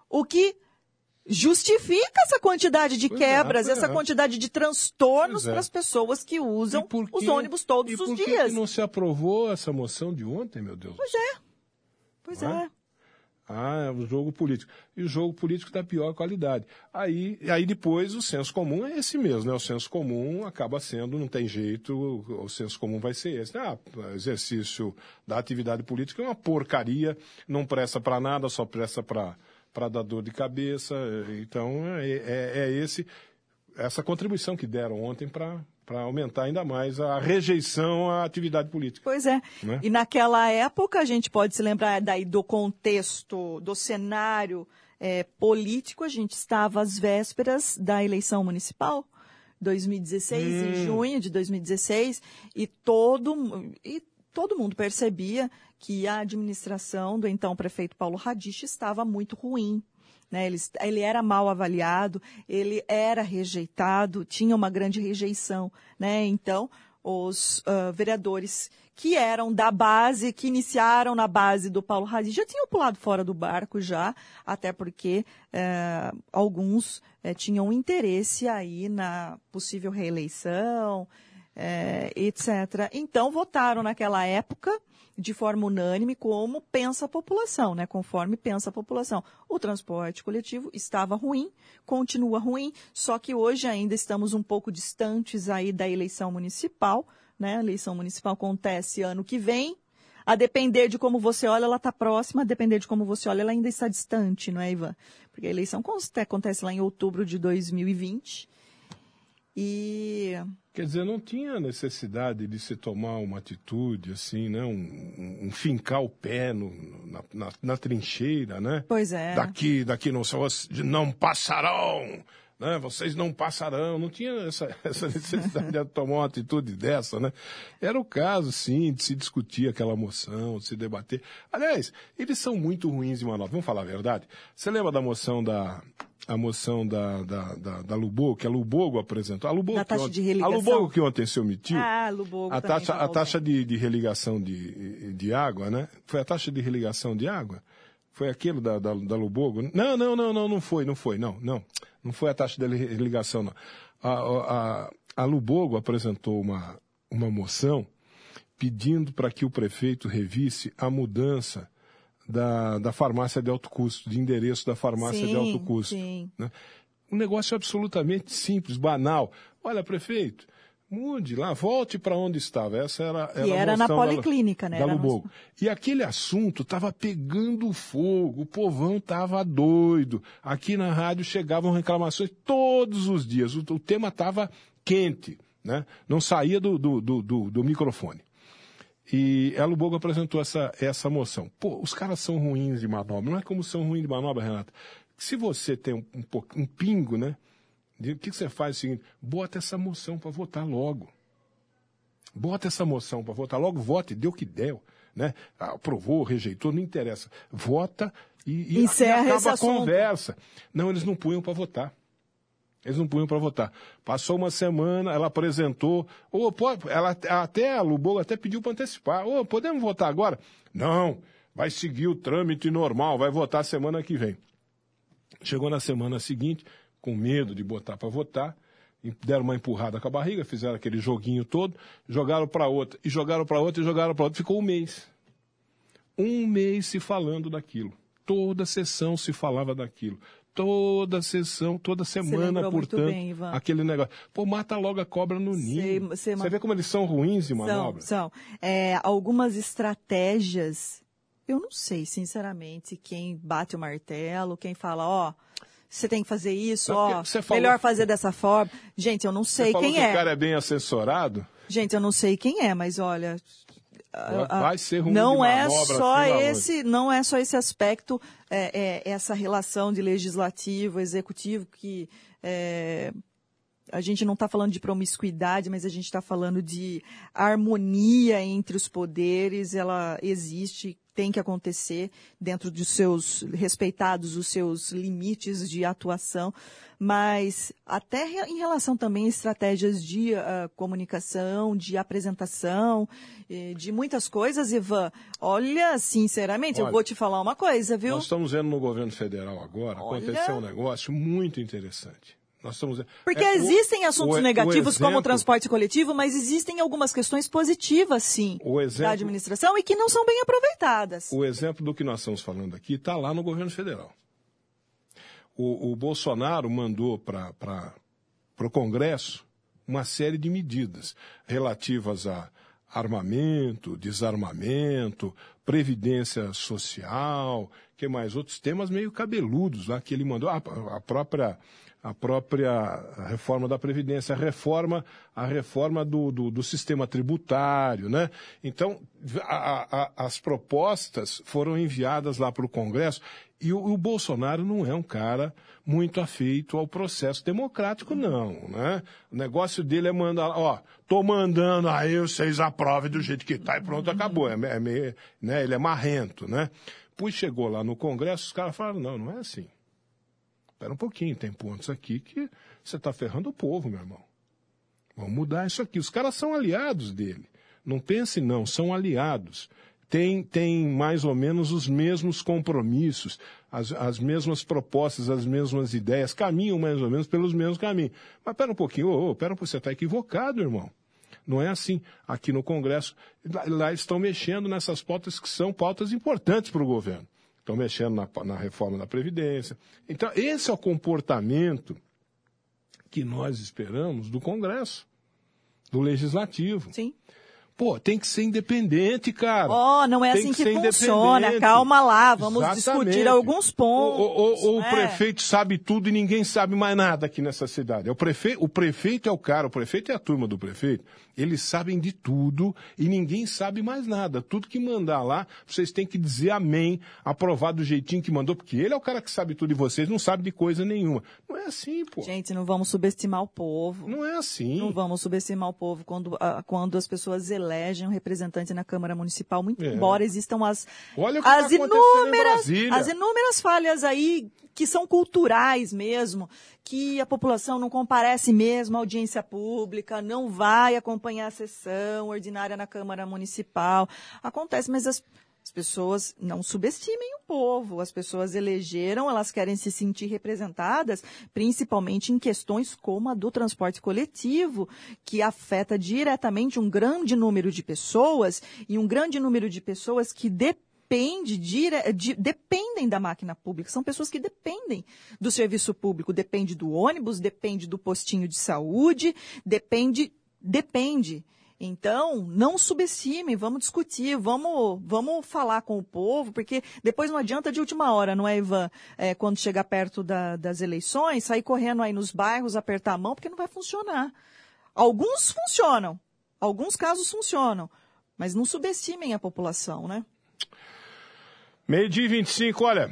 O que justifica essa quantidade de Pois é, quebras, pois essa é. quantidade de transtornos é. para as pessoas que usam E por os que- ônibus todos e os por que dias. que não se aprovou essa moção de ontem, meu Deus? Pois é. Pois Não é? Ah, é o jogo político. E o jogo político da pior qualidade. Aí, aí depois o senso comum é esse mesmo, né? O senso comum acaba sendo, não tem jeito, o, o senso comum vai ser esse. Ah, exercício da atividade política é uma porcaria, não presta para nada, só presta para para dar dor de cabeça. Então, é, é, é esse essa contribuição que deram ontem para para aumentar ainda mais a rejeição à atividade política. Pois é. Né? E naquela época a gente pode se lembrar daí do contexto, do cenário eh, político. A gente estava às vésperas da eleição municipal, 2016, em Hum. junho de 2016, e todo, e todo mundo percebia que a administração do então prefeito Paulo Radich estava muito ruim. Né? Ele, ele era mal avaliado, ele era rejeitado, tinha uma grande rejeição. Né? Então, os ah, vereadores que eram da base, que iniciaram na base do Paulo Radich, já tinham pulado fora do barco já, até porque eh, alguns eh, tinham interesse aí na possível reeleição, eh, etc. Então, votaram naquela época de forma unânime como pensa a população, né? Conforme pensa a população. O transporte coletivo estava ruim, continua ruim, só que hoje ainda estamos um pouco distantes aí da eleição municipal, né? A eleição municipal acontece ano que vem. A depender de como você olha, ela está próxima, a depender de como você olha, ela ainda está distante, não é, Ivan? Porque a eleição acontece lá em outubro de 2020. E Quer dizer, não tinha necessidade de se tomar uma atitude assim, né? Um, um- fincar o pé no- na, na- na trincheira, né? Pois é. Daqui, daqui não são não passarão, né? Vocês não passarão. Não tinha essa, <laughs> essa necessidade de tomar uma atitude dessa, né? Era o caso, sim, de se discutir aquela moção, de se debater. Aliás, eles são muito ruins de manobra. Vamos falar a verdade. Você lembra da moção da a moção da, da, da, da Lubogo, que a Lubogo apresentou. A Lubogo Da taxa ontem- de religação. A Lubogo que ontem se omitiu. Ah, Lubogo a taxa, falou a taxa de, de religação de, de água, né? Foi a taxa de religação de água? Foi aquilo da, da, da Lubogo? Não, não, não, não, não foi, não foi, não, não. Não foi a taxa de religação, não. A, a, a Lubogo apresentou uma, uma moção pedindo para que o prefeito revisse a mudança da, da farmácia de alto custo, de endereço da farmácia de Sim, alto custo. sim. né? Um negócio absolutamente simples, banal. Olha, prefeito, mude lá, volte para onde estava. Essa era, era que era na policlínica, da, né? Da Lubogo. E aquele assunto estava pegando fogo, o povão estava doido. Aqui na rádio chegavam reclamações todos os dias. O, o tema estava quente, né? não saía do, do, do, do, do microfone. E a Lubogo apresentou essa, essa moção. Pô, os caras são ruins de manobra. Não é como são ruins de manobra, Renata. Se você tem um, um, um pingo, né? O que, que você faz é o seguinte? Bota essa moção para votar logo. Bota essa moção para votar logo, vote, deu o que deu. Né? Aprovou, rejeitou, não interessa. Vota e, e, Encerra e acaba a conversa. Não, eles não punham para votar. Eles não punham para votar. Passou uma semana, ela apresentou. Pode, ela, até a Lubogo até pediu para antecipar. Oh, podemos votar agora? Não, vai seguir o trâmite normal, vai votar semana que vem. Chegou na semana seguinte, com medo de botar para votar, deram uma empurrada com a barriga, fizeram aquele joguinho todo, jogaram para outra, e jogaram para outra, e jogaram para outra. Ficou um mês. Um mês se falando daquilo. Toda sessão se falava daquilo. Toda sessão, toda semana, portanto, bem, aquele negócio. Pô, mata logo a cobra no ninho. Você vê como eles são ruins de manobra? São, são. É, algumas estratégias, eu não sei, sinceramente, quem bate o martelo, quem fala, ó, você tem que fazer isso, ó, falou, melhor fazer dessa forma. Gente, eu não sei quem que é. o cara é bem assessorado? Gente, eu não sei quem é, mas olha, vai ser ruim não é só esse não é só esse aspecto é, é, essa relação de legislativo executivo que é, a gente não está falando de promiscuidade mas a gente está falando de harmonia entre os poderes ela existe tem que acontecer dentro dos seus respeitados os seus limites de atuação mas até em relação também a estratégias de uh, comunicação, de apresentação, de muitas coisas, Ivan. Olha, sinceramente, olha, eu vou te falar uma coisa, viu? Nós estamos vendo no governo federal agora, olha... aconteceu um negócio muito interessante. Nós estamos... Porque é, existem o, assuntos o, negativos exemplo, como o transporte coletivo, mas existem algumas questões positivas, sim, exemplo, da administração e que não são bem aproveitadas. O exemplo do que nós estamos falando aqui está lá no governo federal o, o Bolsonaro mandou para o Congresso uma série de medidas relativas a armamento, desarmamento, previdência social, que mais outros temas meio cabeludos lá que ele mandou, a, a própria a própria reforma da Previdência, a reforma, a reforma do, do, do sistema tributário, né? Então, a, a, as propostas foram enviadas lá para o Congresso e o, o, Bolsonaro não é um cara muito afeito ao processo democrático, não, né? O negócio dele é mandar, ó, tô mandando aí, vocês aprovem do jeito que tá e pronto, acabou. É, é meio, né? Ele é marrento, né? Pois chegou lá no Congresso, os caras falaram, não, não é assim. Espera um pouquinho, tem pontos aqui que você está ferrando o povo, meu irmão. Vamos mudar isso aqui. Os caras são aliados dele. Não pense não, são aliados tem, tem mais ou menos os mesmos compromissos, as, as mesmas propostas, as mesmas ideias, caminham mais ou menos pelos mesmos caminhos. Mas pera um pouquinho, pera, você está equivocado, irmão. Não é assim. Aqui no Congresso, lá, lá estão mexendo nessas pautas que são pautas importantes para o governo. Estão mexendo na, na reforma da Previdência. Então, esse é o comportamento que nós esperamos do Congresso, do Legislativo. Sim. Pô, tem que ser independente, cara. Ó, oh, não é tem assim que, que funciona. Calma lá, vamos Exatamente. discutir alguns pontos. Ou, o, o, o prefeito sabe tudo e ninguém sabe mais nada aqui nessa cidade. É o, prefe... o prefeito é o cara, o prefeito é a turma do prefeito. Eles sabem de tudo e ninguém sabe mais nada. Tudo que mandar lá, vocês têm que dizer amém, aprovar do jeitinho que mandou, porque ele é o cara que sabe tudo e vocês não sabem de coisa nenhuma. Não é assim, pô. Gente, não vamos subestimar o povo. Não é assim. Não vamos subestimar o povo quando, uh, quando as pessoas elegem um representante na Câmara Municipal, muito é. embora existam as, as tá inúmeras, as inúmeras falhas aí que são culturais mesmo, que a população não comparece mesmo à audiência pública, não vai acompanhar a sessão ordinária na Câmara Municipal. Acontece, mas as, as pessoas não subestimem o povo. As pessoas elegeram, elas querem se sentir representadas, principalmente em questões como a do transporte coletivo, que afeta diretamente um grande número de pessoas e um grande número de pessoas que dependem depende de... dependem da máquina pública, são pessoas que dependem do serviço público, depende do ônibus, depende do postinho de saúde, depende, depende. Então, não subestimem, vamos discutir, vamos, vamos falar com o povo, porque depois não adianta de última hora, não é, Ivan? É, quando chegar perto da, das eleições, sair correndo aí nos bairros, apertar a mão, porque não vai funcionar. Alguns funcionam, alguns casos funcionam, mas não subestimem a população, né? Meio dia 25, olha,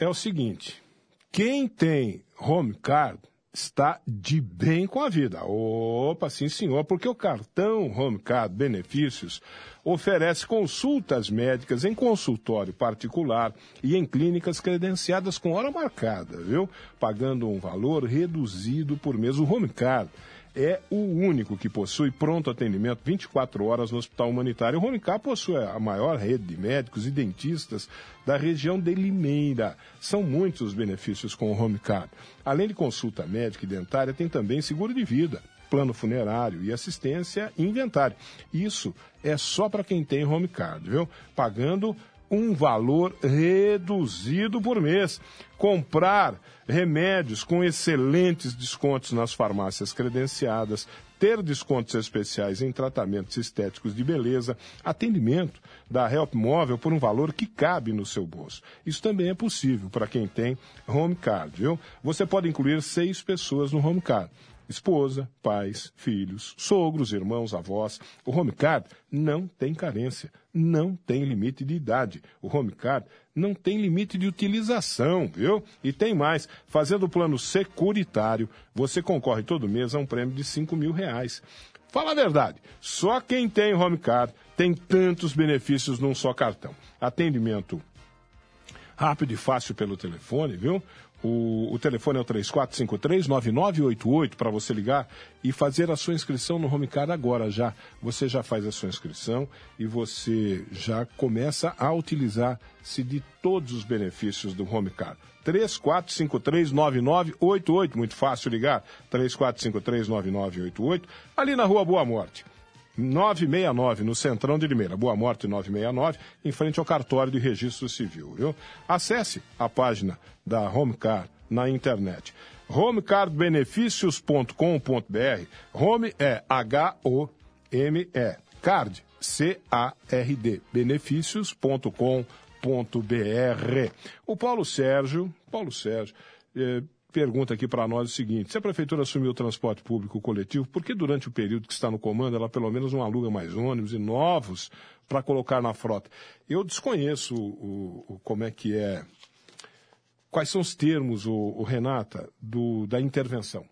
é o seguinte, quem tem home card está de bem com a vida. Opa, sim senhor, porque o cartão Home Card Benefícios oferece consultas médicas em consultório particular e em clínicas credenciadas com hora marcada, viu? Pagando um valor reduzido por mês. O Home Card é o único que possui pronto atendimento 24 horas no Hospital Humanitário. O Ronicá possui a maior rede de médicos e dentistas da região de Limeira. São muitos os benefícios com o Homecard. Além de consulta médica e dentária, tem também seguro de vida, plano funerário e assistência e inventário. Isso é só para quem tem Homecard, viu? Pagando um valor reduzido por mês. Comprar remédios com excelentes descontos nas farmácias credenciadas, ter descontos especiais em tratamentos estéticos de beleza, atendimento da Help Móvel por um valor que cabe no seu bolso. Isso também é possível para quem tem Home Card, viu? Você pode incluir seis pessoas no Home Card esposa, pais, filhos, sogros, irmãos, avós. O home card não tem carência, não tem limite de idade. O home card não tem limite de utilização, viu? E tem mais, fazendo o plano securitário, você concorre todo mês a um prêmio de 5 mil reais. Fala a verdade, só quem tem home card tem tantos benefícios num só cartão. Atendimento rápido e fácil pelo telefone, viu? O, o telefone é o 3453-9988 para você ligar e fazer a sua inscrição no Homecard agora já. Você já faz a sua inscrição e você já começa a utilizar-se de todos os benefícios do Homecard. 3453-9988, muito fácil ligar, 3453-9988, ali na Rua Boa Morte. 969, no Centrão de Limeira. Boa Morte 969, em frente ao cartório de registro civil, viu? Acesse a página da Homecar na internet. homecardbenefícios.com.br. Home é H-O-M-E. Card, C-A-R-D. Benefícios.com.br. O Paulo Sérgio, Paulo Sérgio, eh, pergunta aqui para nós o seguinte: se a prefeitura assumiu o transporte público coletivo, por que durante o período que está no comando ela pelo menos não aluga mais ônibus e novos para colocar na frota? Eu desconheço o, o, como é que é. Quais são os termos, o, o Renata, do, da intervenção?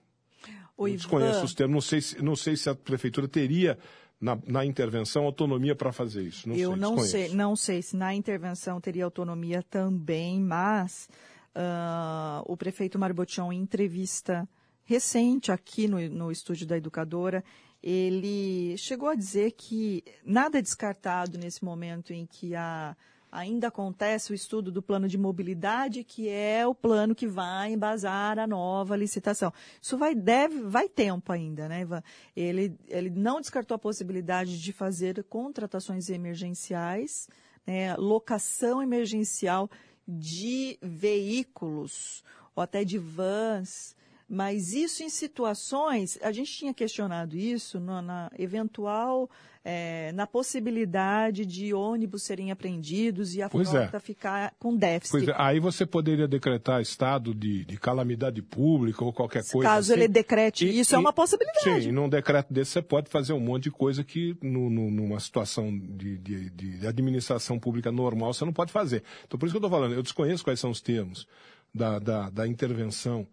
O Eu desconheço os termos. Não sei se, não sei se a prefeitura teria na, na, intervenção autonomia para fazer isso. Não Eu sei, não desconheço. sei, não sei se na intervenção teria autonomia também, mas uh, o prefeito Marbotion, em entrevista recente aqui no, no estúdio da Educadora, ele chegou a dizer que nada é descartado nesse momento em que a ainda acontece o estudo do plano de mobilidade, que é o plano que vai embasar a nova licitação. Isso vai, deve, vai tempo ainda, né, Ivan? Ele, ele não descartou a possibilidade de fazer contratações emergenciais, né, locação emergencial de veículos, ou até de vans, mas isso em situações, a gente tinha questionado isso no, na eventual, é, na possibilidade de ônibus serem apreendidos e a Pois frota é. ficar com déficit. Pois é, aí você poderia decretar estado de, de calamidade pública ou qualquer coisa. Caso assim. ele decrete E- isso, é e- uma possibilidade. Sim, e num decreto desse você pode fazer um monte de coisa que no- no- numa situação de, de- de administração pública normal você não pode fazer. Então por isso que eu estou falando, eu desconheço quais são os termos da, da, da intervenção.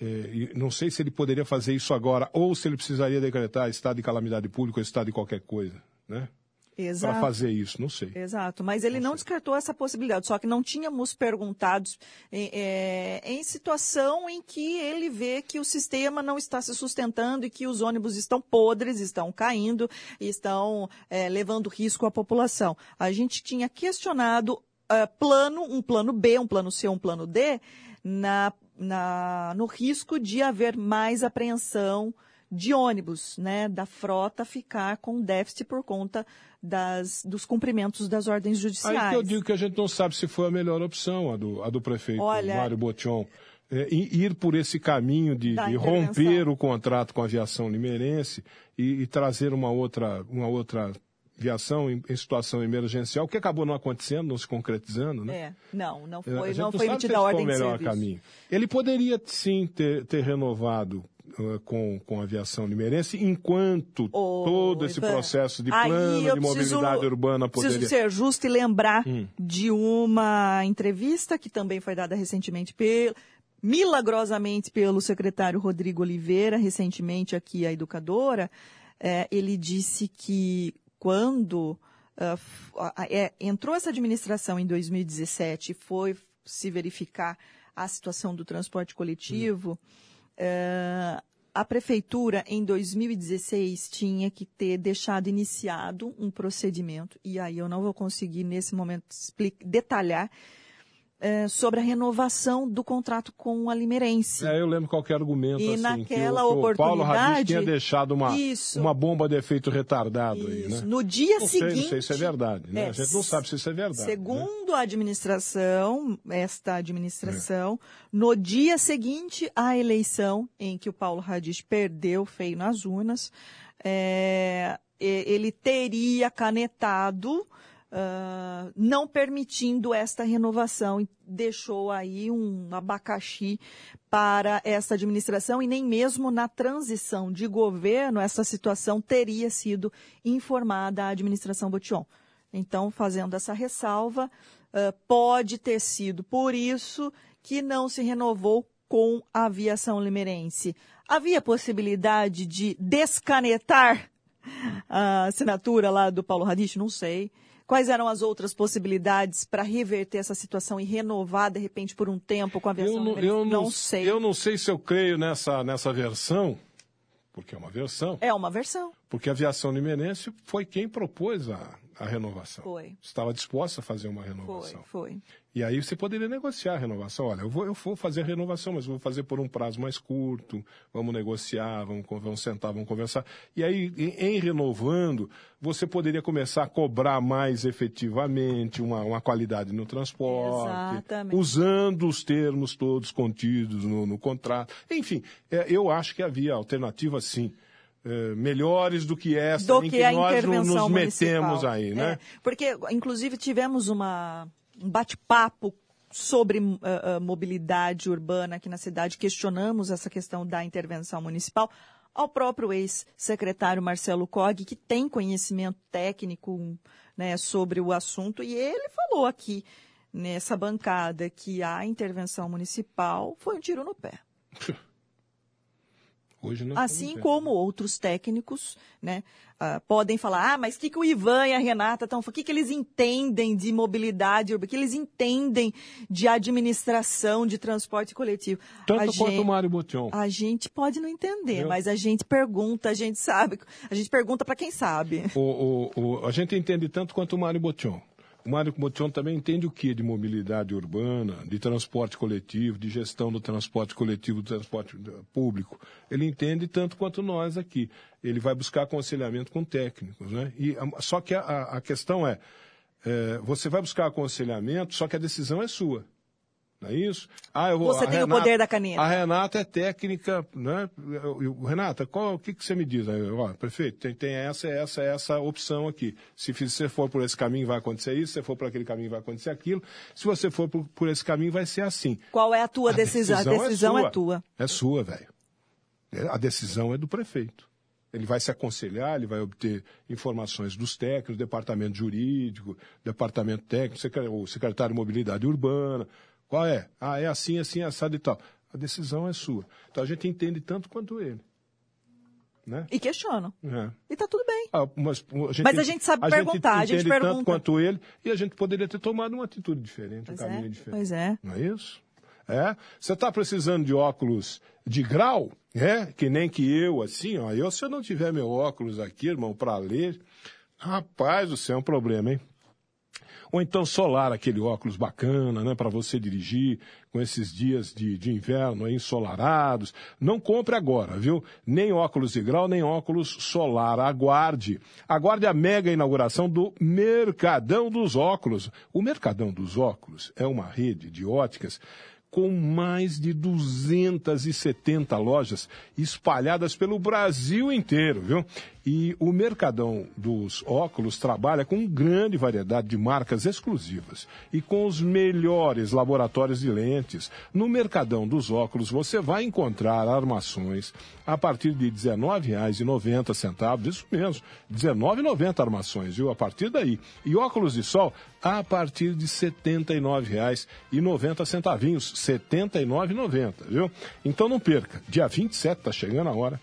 É, e não sei se ele poderia fazer isso agora ou se ele precisaria decretar estado de calamidade pública ou estado de qualquer coisa, né? Para fazer isso, não sei. Exato, mas ele não descartou essa possibilidade, só que não tínhamos perguntado em, é, em situação em que ele vê que o sistema não está se sustentando e que os ônibus estão podres, estão caindo, estão é, levando risco à população. A gente tinha questionado é, plano, um plano B, um plano C, um plano D, na, na, no risco de haver mais apreensão de ônibus, né, da frota ficar com déficit por conta das, dos cumprimentos das ordens judiciais. Aí que eu digo que a gente não sabe se foi a melhor opção, a do, a do prefeito Olha, Mário Botion. É, ir por esse caminho de, de romper o contrato com a aviação limeirense e, e trazer uma outra, uma outra viação em, em, situação emergencial, que acabou não acontecendo, não se concretizando, né? É, não, não foi, não foi emitida a ordem o melhor de caminho. Ele poderia sim ter, ter renovado uh, com, com a aviação limeirense, enquanto oh, todo esse Ivan, processo de plano de mobilidade urbana poderia... Preciso ser justo e lembrar hum. de uma entrevista que também foi dada recentemente pelo milagrosamente pelo secretário Rodrigo Oliveira, recentemente aqui a educadora, é, ele disse que quando uh, é, entrou essa administração em 2017 e foi se verificar a situação do transporte coletivo, uh, a prefeitura em 2016 tinha que ter deixado iniciado um procedimento, e aí eu não vou conseguir nesse momento detalhar, é, sobre a renovação do contrato com a Limeirense. É, eu lembro qualquer argumento e assim, naquela que o, oportunidade, o Paulo Radis tinha deixado uma, uma bomba de efeito retardado isso. aí, né? No dia não seguinte... Sei, não sei se é verdade, né? É, a gente não sabe se isso é verdade. Segundo né? a administração, esta administração, é. no dia seguinte à eleição em que o Paulo Radis perdeu feio nas urnas, é, ele teria canetado uh, não permitindo esta renovação. Deixou aí um abacaxi para essa administração e nem mesmo na transição de governo essa situação teria sido informada à administração Botion. Então, fazendo essa ressalva, uh, pode ter sido por isso que não se renovou com a aviação limeirense. Havia possibilidade de descanetar a assinatura lá do Paulo Radich? Não sei. Quais eram as outras possibilidades para reverter essa situação e renovar, de repente, por um tempo com a aviação? Eu não, eu não, não sei. Eu não sei se eu creio nessa, nessa versão, porque é uma versão. É uma versão. Porque a aviação limeirense foi quem propôs a, a renovação. Foi. Estava disposta a fazer uma renovação. Foi, foi. E aí você poderia negociar a renovação. Olha, eu vou, eu vou fazer a renovação, mas vou fazer por um prazo mais curto, vamos negociar, vamos, vamos sentar, vamos conversar. E aí, em, em renovando, você poderia começar a cobrar mais efetivamente uma, uma qualidade no transporte, Exatamente. usando os termos todos contidos no, no contrato. Enfim, é, eu acho que havia alternativa sim. É, melhores do que essa do em que, que a nós intervenção nos metemos aí, né? É, porque, inclusive, tivemos uma, um bate-papo sobre uh, uh, mobilidade urbana aqui na cidade, questionamos essa questão da intervenção municipal ao próprio ex-secretário Marcelo Cog, que tem conhecimento técnico né, sobre o assunto, e ele falou aqui nessa bancada que a intervenção municipal foi um tiro no pé. <laughs> assim como outros técnicos, né, uh, podem falar, ah, mas o que, que o Ivan e a Renata estão falando? O que, que eles entendem de mobilidade urbana? O que eles entendem de administração de transporte coletivo? Tanto a quanto gente, o Mário Botion. A gente pode não entender, Eu... mas a gente pergunta, a gente sabe, a gente pergunta para quem sabe. O, o, o, a gente entende tanto quanto o Mário Botion. O Mário Motion também entende o que de mobilidade urbana, de transporte coletivo, de gestão do transporte coletivo, do transporte público. Ele entende tanto quanto nós aqui. Ele vai buscar aconselhamento com técnicos, né? E, só que a, a questão é, é, você vai buscar aconselhamento, só que a decisão é sua. Não é isso? Ah, eu vou, você tem Renata, o poder da caneta. A Renata é técnica, né? Eu, Renata, qual, o que, que você me diz? Ó, prefeito, tem, tem essa, essa, essa opção aqui. Se você for por esse caminho, vai acontecer isso. Se você for por aquele caminho, vai acontecer aquilo. Se você for por, por esse caminho, vai ser assim. Qual é a tua a decisão? decisão? A decisão é, é tua. É sua, velho. A decisão é do prefeito. Ele vai se aconselhar, ele vai obter informações dos técnicos, departamento jurídico, departamento técnico, o secretário de mobilidade urbana, qual é? Ah, é assim, assim, assado e tal. A decisão é sua. Então a gente entende tanto quanto ele. Né? E questionam. É. E tá tudo bem. Ah, mas, a gente, mas, a gente sabe a perguntar, gente a gente pergunta. tanto quanto ele, e a gente poderia ter tomado uma atitude diferente, pois um caminho é, diferente. Pois é. Não é isso? É? Você está precisando de óculos de grau, é? Que nem que eu, assim, ó. Eu, se eu não tiver meu óculos aqui, irmão, para ler, rapaz, o céu é um problema, hein? Ou então solar, aquele óculos bacana, né, para você dirigir com esses dias de, de inverno aí, ensolarados. Não compre agora, viu? Nem óculos de grau, nem óculos solar. Aguarde. Aguarde a mega inauguração do Mercadão dos Óculos. O Mercadão dos Óculos é uma rede de óticas com mais de 270 lojas espalhadas pelo Brasil inteiro, viu? E o Mercadão dos Óculos trabalha com grande variedade de marcas exclusivas e com os melhores laboratórios de lentes. No Mercadão dos Óculos você vai encontrar armações a partir de R$19,90, isso mesmo, R$19,90 armações, viu? A partir daí. E óculos de sol a partir de R$ 79,90, R$ 79,90, viu? Então não perca, dia 27 está chegando a hora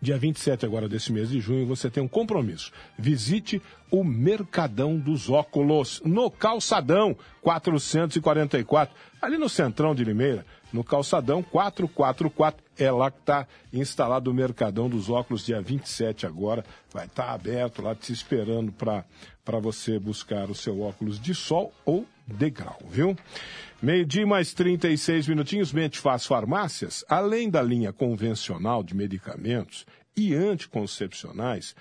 Dia 27 agora desse mês de junho, você tem um compromisso. Visite o Mercadão dos Óculos, no Calçadão 444, ali no centrão de Limeira, no Calçadão 444. É lá que está instalado o Mercadão dos Óculos, dia 27 agora. Vai estar tá aberto lá te esperando para você buscar o seu óculos de sol ou de grau, viu? Meio-dia mais 36 minutinhos, Mente Faz Farmácias, além da linha convencional de medicamentos e anticoncepcionais,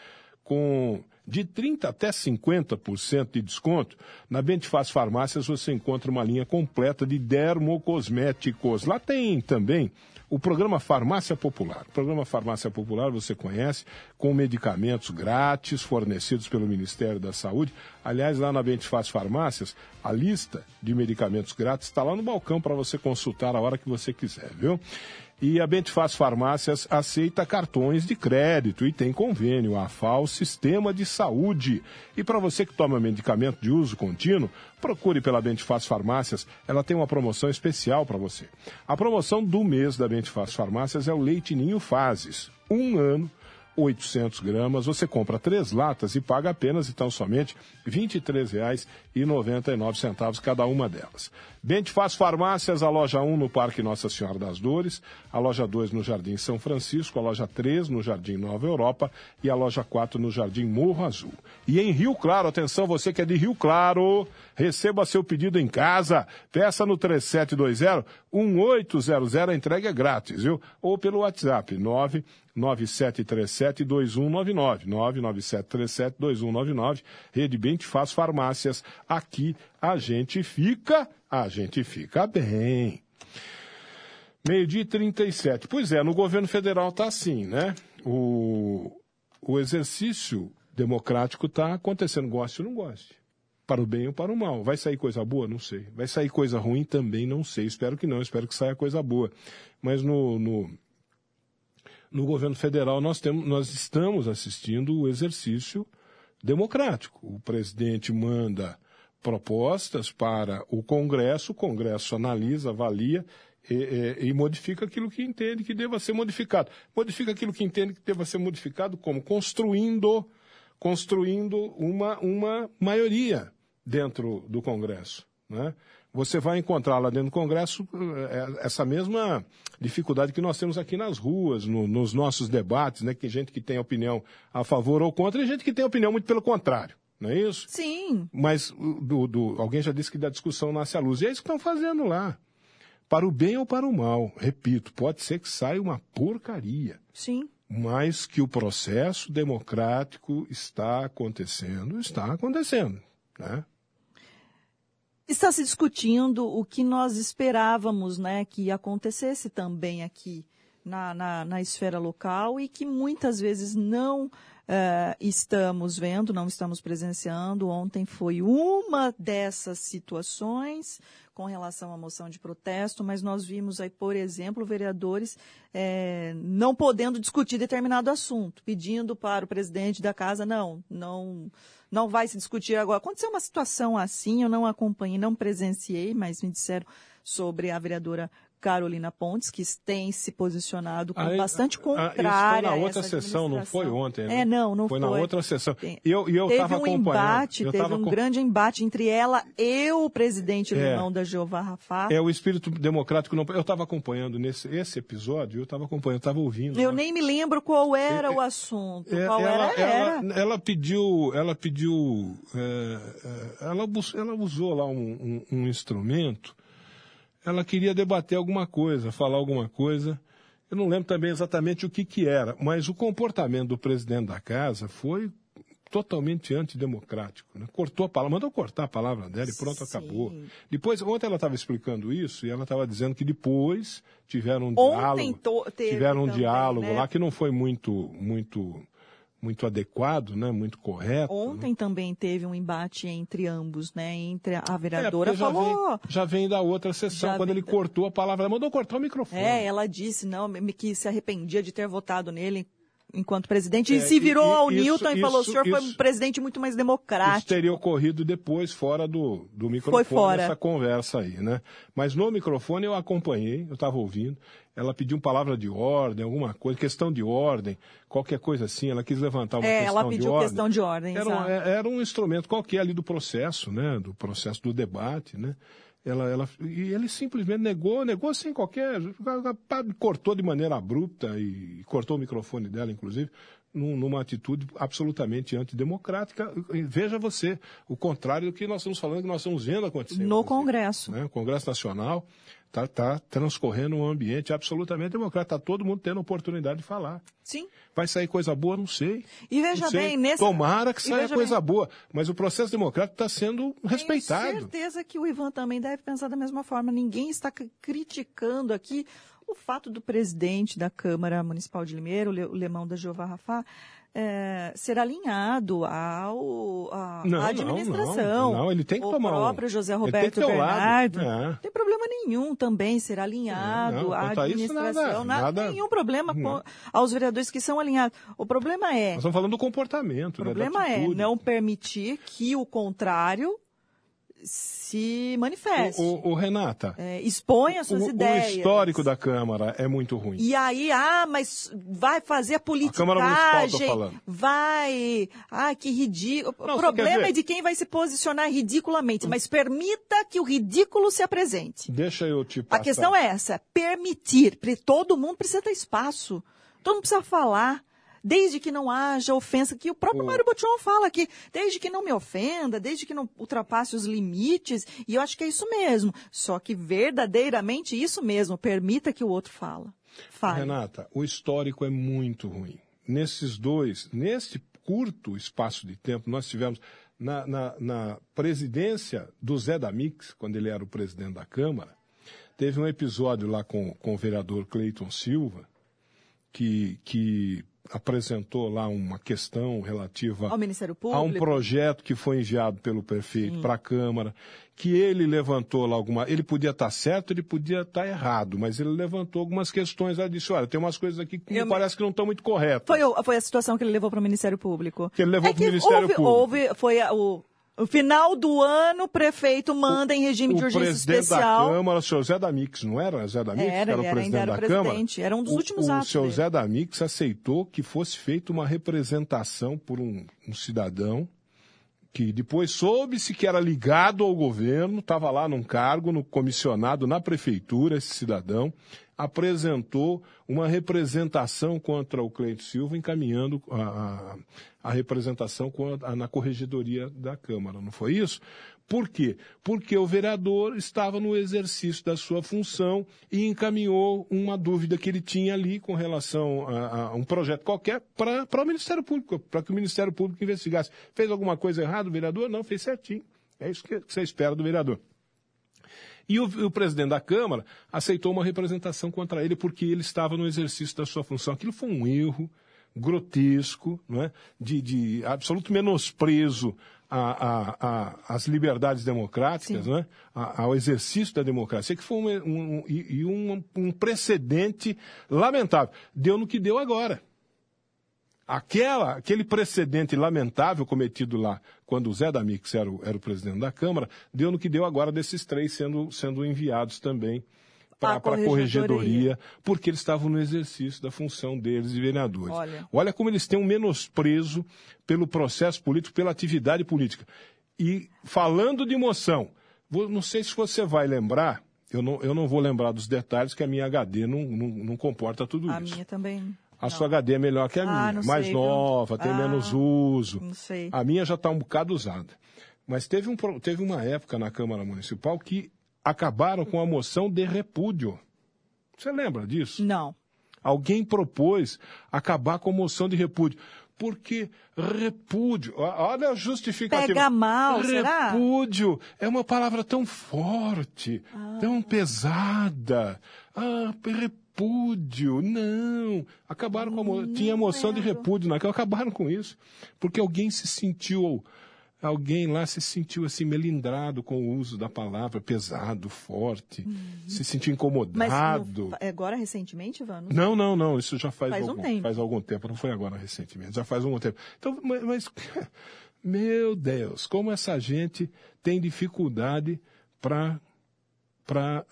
com de 30% até 50% de desconto, na Bentifaz Farmácias você encontra uma linha completa de dermocosméticos. Lá tem também o programa Farmácia Popular. O programa Farmácia Popular você conhece, com medicamentos grátis fornecidos pelo Ministério da Saúde. Aliás, lá na Bentifaz Farmácias, a lista de medicamentos grátis está lá no balcão para você consultar a hora que você quiser, viu? E a Bentifaz Farmácias aceita cartões de crédito e tem convênio, a FAO Sistema de Saúde. E para você que toma medicamento de uso contínuo, procure pela Bentifaz Farmácias, ela tem uma promoção especial para você. A promoção do mês da Bentifaz Farmácias é o Leite Ninho Fases. Um ano 800 gramas, você compra três latas e paga apenas, então, somente R$ 23,99 cada uma delas. Bente faz farmácias, a loja 1 no Parque Nossa Senhora das Dores, a loja 2 no Jardim São Francisco, a loja 3 no Jardim Nova Europa e a loja 4 no Jardim Morro Azul. E em Rio Claro, atenção, você que é de Rio Claro, receba seu pedido em casa, peça no 3720 1800, a entrega é grátis, viu? Ou pelo WhatsApp 9 9737-2199. 99737-2199. Rede Bente faz farmácias. Aqui a gente fica, a gente fica bem. Meio-dia e 37. Pois é, no governo federal está assim, né? O, o exercício democrático está acontecendo, goste ou não goste. Para o bem ou para o mal. Vai sair coisa boa? Não sei. Vai sair coisa ruim? Também não sei. Espero que não. Espero que saia coisa boa. Mas no, no no governo federal nós, temos, nós estamos assistindo o exercício democrático. O presidente manda propostas para o Congresso, o Congresso analisa, avalia e, e, e, modifica aquilo que entende que deva ser modificado. Modifica aquilo que entende que deva ser modificado como? Construindo, construindo uma, uma maioria dentro do Congresso. Né? você vai encontrar lá dentro do Congresso é, essa mesma dificuldade que nós temos aqui nas ruas, no, nos nossos debates, né? Que gente que tem opinião a favor ou contra e gente que tem opinião muito pelo contrário. Não é isso? Sim. Mas do, do, alguém já disse que da discussão nasce a luz. E é isso que estão fazendo lá. Para o bem ou para o mal. Repito, pode ser que saia uma porcaria. Sim. Mas que o processo democrático está acontecendo, está acontecendo. Né? Está se discutindo o que nós esperávamos né, que acontecesse também aqui na, na, na esfera local e que muitas vezes não uh, estamos vendo, não estamos presenciando. Ontem foi uma dessas situações com relação à moção de protesto, mas nós vimos aí, por exemplo, vereadores é, não podendo discutir determinado assunto, pedindo para o presidente da casa, não, não não vai se discutir agora. Aconteceu uma situação assim, eu não acompanhei, não presenciei, mas me disseram sobre a vereadora Carolina Pontes, que tem se posicionado com Aí, bastante ah, contrária. Isso foi na outra sessão, não foi ontem. né? É, não, não foi. foi. na outra sessão. E eu, e eu teve estava um embate, eu teve tava um grande embate entre ela e o presidente É. alemão da Jeová Rafah. É o espírito democrático. Não... Eu estava acompanhando nesse esse episódio, eu estava acompanhando, estava ouvindo. Eu né? nem me lembro qual era É, o assunto. É, qual ela, era? Era. ela, ela pediu, ela pediu, é, é, ela, ela usou lá um, um- um instrumento. Ela queria debater alguma coisa, falar alguma coisa. Eu não lembro também exatamente o que que era, mas o comportamento do presidente da casa foi totalmente antidemocrático. Né? Cortou a palavra, mandou cortar a palavra dela e pronto, Sim. acabou. Depois, ontem ela estava explicando isso e ela estava dizendo que depois tiveram um Ontem diálogo, teve tiveram um também, diálogo né? lá que não foi muito, muito, muito adequado, né? Muito correto. né? Ontem também teve um embate entre ambos, né? Entre a É, vereadora porque já falou. vem, já vem da outra sessão, Já quando ele da- cortou a palavra, ela mandou cortar o microfone. É, ela disse não, que se arrependia de ter votado nele enquanto presidente e É, se virou e- ao isso- Newton e falou: o isso- senhor foi um isso- presidente muito mais Isso democrático. teria ocorrido depois, fora do, do microfone, fora. essa conversa aí, né? Mas no microfone eu acompanhei, eu estava ouvindo. Ela pediu palavra de ordem, alguma coisa, questão de ordem, qualquer coisa assim. Ela quis levantar uma É, questão ela de pediu ordem. questão de ordem. Era um, é- era um instrumento qualquer ali do processo, né? Do processo do debate, né? Ela, ela, e ele simplesmente negou, negou sem qualquer. cortou de maneira abrupta e cortou o microfone dela, inclusive, num- numa atitude absolutamente antidemocrática. Veja você, o contrário do que nós estamos falando, que nós estamos vendo acontecer. No Congresso. né? Congresso Nacional está tá transcorrendo um ambiente absolutamente democrático. Está todo mundo tendo oportunidade de falar. Sim. Vai sair coisa boa? Não sei. E veja sei. bem, nesse. Tomara que saia coisa bem, boa. Mas o processo democrático está sendo respeitado. Tenho certeza que o Ivan também deve pensar da mesma forma. Ninguém está criticando aqui o fato do presidente da Câmara Municipal de Limeira, o Lemão da Jeová Rafá, eh, ser alinhado ao, à, administração. não, não, ele tem que o tomar um- próprio José ele tem Roberto um lado, Bernardo. é. Não tem problema nenhum também ser alinhado É, não, à quanto a isso, nada, administração. Na- nada- nenhum problema com- aos vereadores que são alinhados. O problema é Nós estamos falando do comportamento. o né, da problema é atitude. não permitir que o contrário se manifeste. O, o- o Renata, É, exponha suas o, o ideias. histórico da Câmara é muito ruim. E aí, ah, mas vai fazer a Câmara Municipal, tô falando. vai, ah, que ridículo. Não, o problema é de quem vai se posicionar ridiculamente, mas permita que o ridículo se apresente. Deixa eu te A passar. questão é essa, permitir. Pre- Todo mundo precisa ter espaço. Todo mundo precisa falar. Desde que não haja ofensa, que o próprio O- Mário Botion fala aqui, desde que não me ofenda, desde que não ultrapasse os limites, e eu acho que é isso mesmo. Só que verdadeiramente isso mesmo, permita que o outro fala. Fale. Renata, o histórico é muito ruim. Nesses dois, nesse curto espaço de tempo, nós tivemos na, na- na presidência do Zé Damix, quando ele era o presidente da Câmara, teve um episódio lá com, com o vereador Cleiton Silva, que, que apresentou lá uma questão relativa Ao Ministério Há um projeto que foi enviado pelo prefeito para a Câmara, que ele levantou lá alguma. Ele podia estar certo, ele podia estar errado, mas ele levantou algumas questões. Ela disse: olha, tem umas coisas aqui que me Eu parece que não estão muito corretas. Foi, o- foi a situação que ele levou para o Ministério Público. Que ele levou é pro que Ministério houve, Público. Houve, foi a- o, o final do ano, o prefeito manda em regime o de urgência presidente especial. da Câmara, o senhor Zé Damix, não era Zé Damix? Era, era o era, presidente era da Câmara. presidente. Era um dos o, últimos o atos senhor dele. Zé Damix aceitou que fosse feita uma representação por um, um cidadão que depois soube-se que era ligado ao governo, estava lá num cargo, no comissionado na prefeitura, esse cidadão, apresentou uma representação contra o Cleito Silva, encaminhando a, a, a representação na corregedoria da Câmara, não foi isso? Por quê? Porque o vereador estava no exercício da sua função e encaminhou uma dúvida que ele tinha ali com relação a, a um projeto qualquer para o Ministério Público, para que o Ministério Público investigasse. Fez alguma coisa errada o vereador? Não, fez certinho. É isso que você espera do vereador. E o, o presidente da Câmara aceitou uma representação contra ele porque ele estava no exercício da sua função. Aquilo foi um erro grotesco, não é? de, de absoluto menosprezo às liberdades democráticas, Sim. não é? A- ao exercício da democracia, que foi um, um- um, um precedente lamentável. Deu no que deu agora. Aquela, aquele precedente lamentável cometido lá, quando o Zé Damix era o, era o presidente da Câmara, deu no que deu agora desses três sendo, sendo enviados também para a corregedoria, porque eles estavam no exercício da função deles de vereadores. Olha. Olha como eles têm um menosprezo pelo processo político, pela atividade política. E falando de moção, vou- não sei se você vai lembrar, eu não, eu não vou lembrar dos detalhes, que a minha HD não, não, não comporta tudo A isso. minha também. A sua HD é melhor que a Ah, minha, não mais sei, nova, tem Ah, menos uso. não sei. A minha já está um bocado usada. Mas teve, um, teve uma época na Câmara Municipal que acabaram com a moção de repúdio. Você lembra disso? Não. Alguém propôs acabar com a moção de repúdio. Porque repúdio, olha a justificativa. Pega mal, será? Repúdio é uma palavra tão forte, tão pesada. Ah, repúdio, não. Acabaram com a mo... Tinha moção de repúdio naquela, acabaram com isso. Porque alguém se sentiu, alguém lá se sentiu assim melindrado com o uso da palavra pesado, forte, se sentiu Uhum. Mas incomodado. no- agora, recentemente, Ivan? Não Não, não. Isso já faz, Faz um algum, tempo. faz algum tempo. Não foi agora recentemente. Já faz algum tempo. Então, mas, <laughs> meu Deus, como essa gente tem dificuldade para para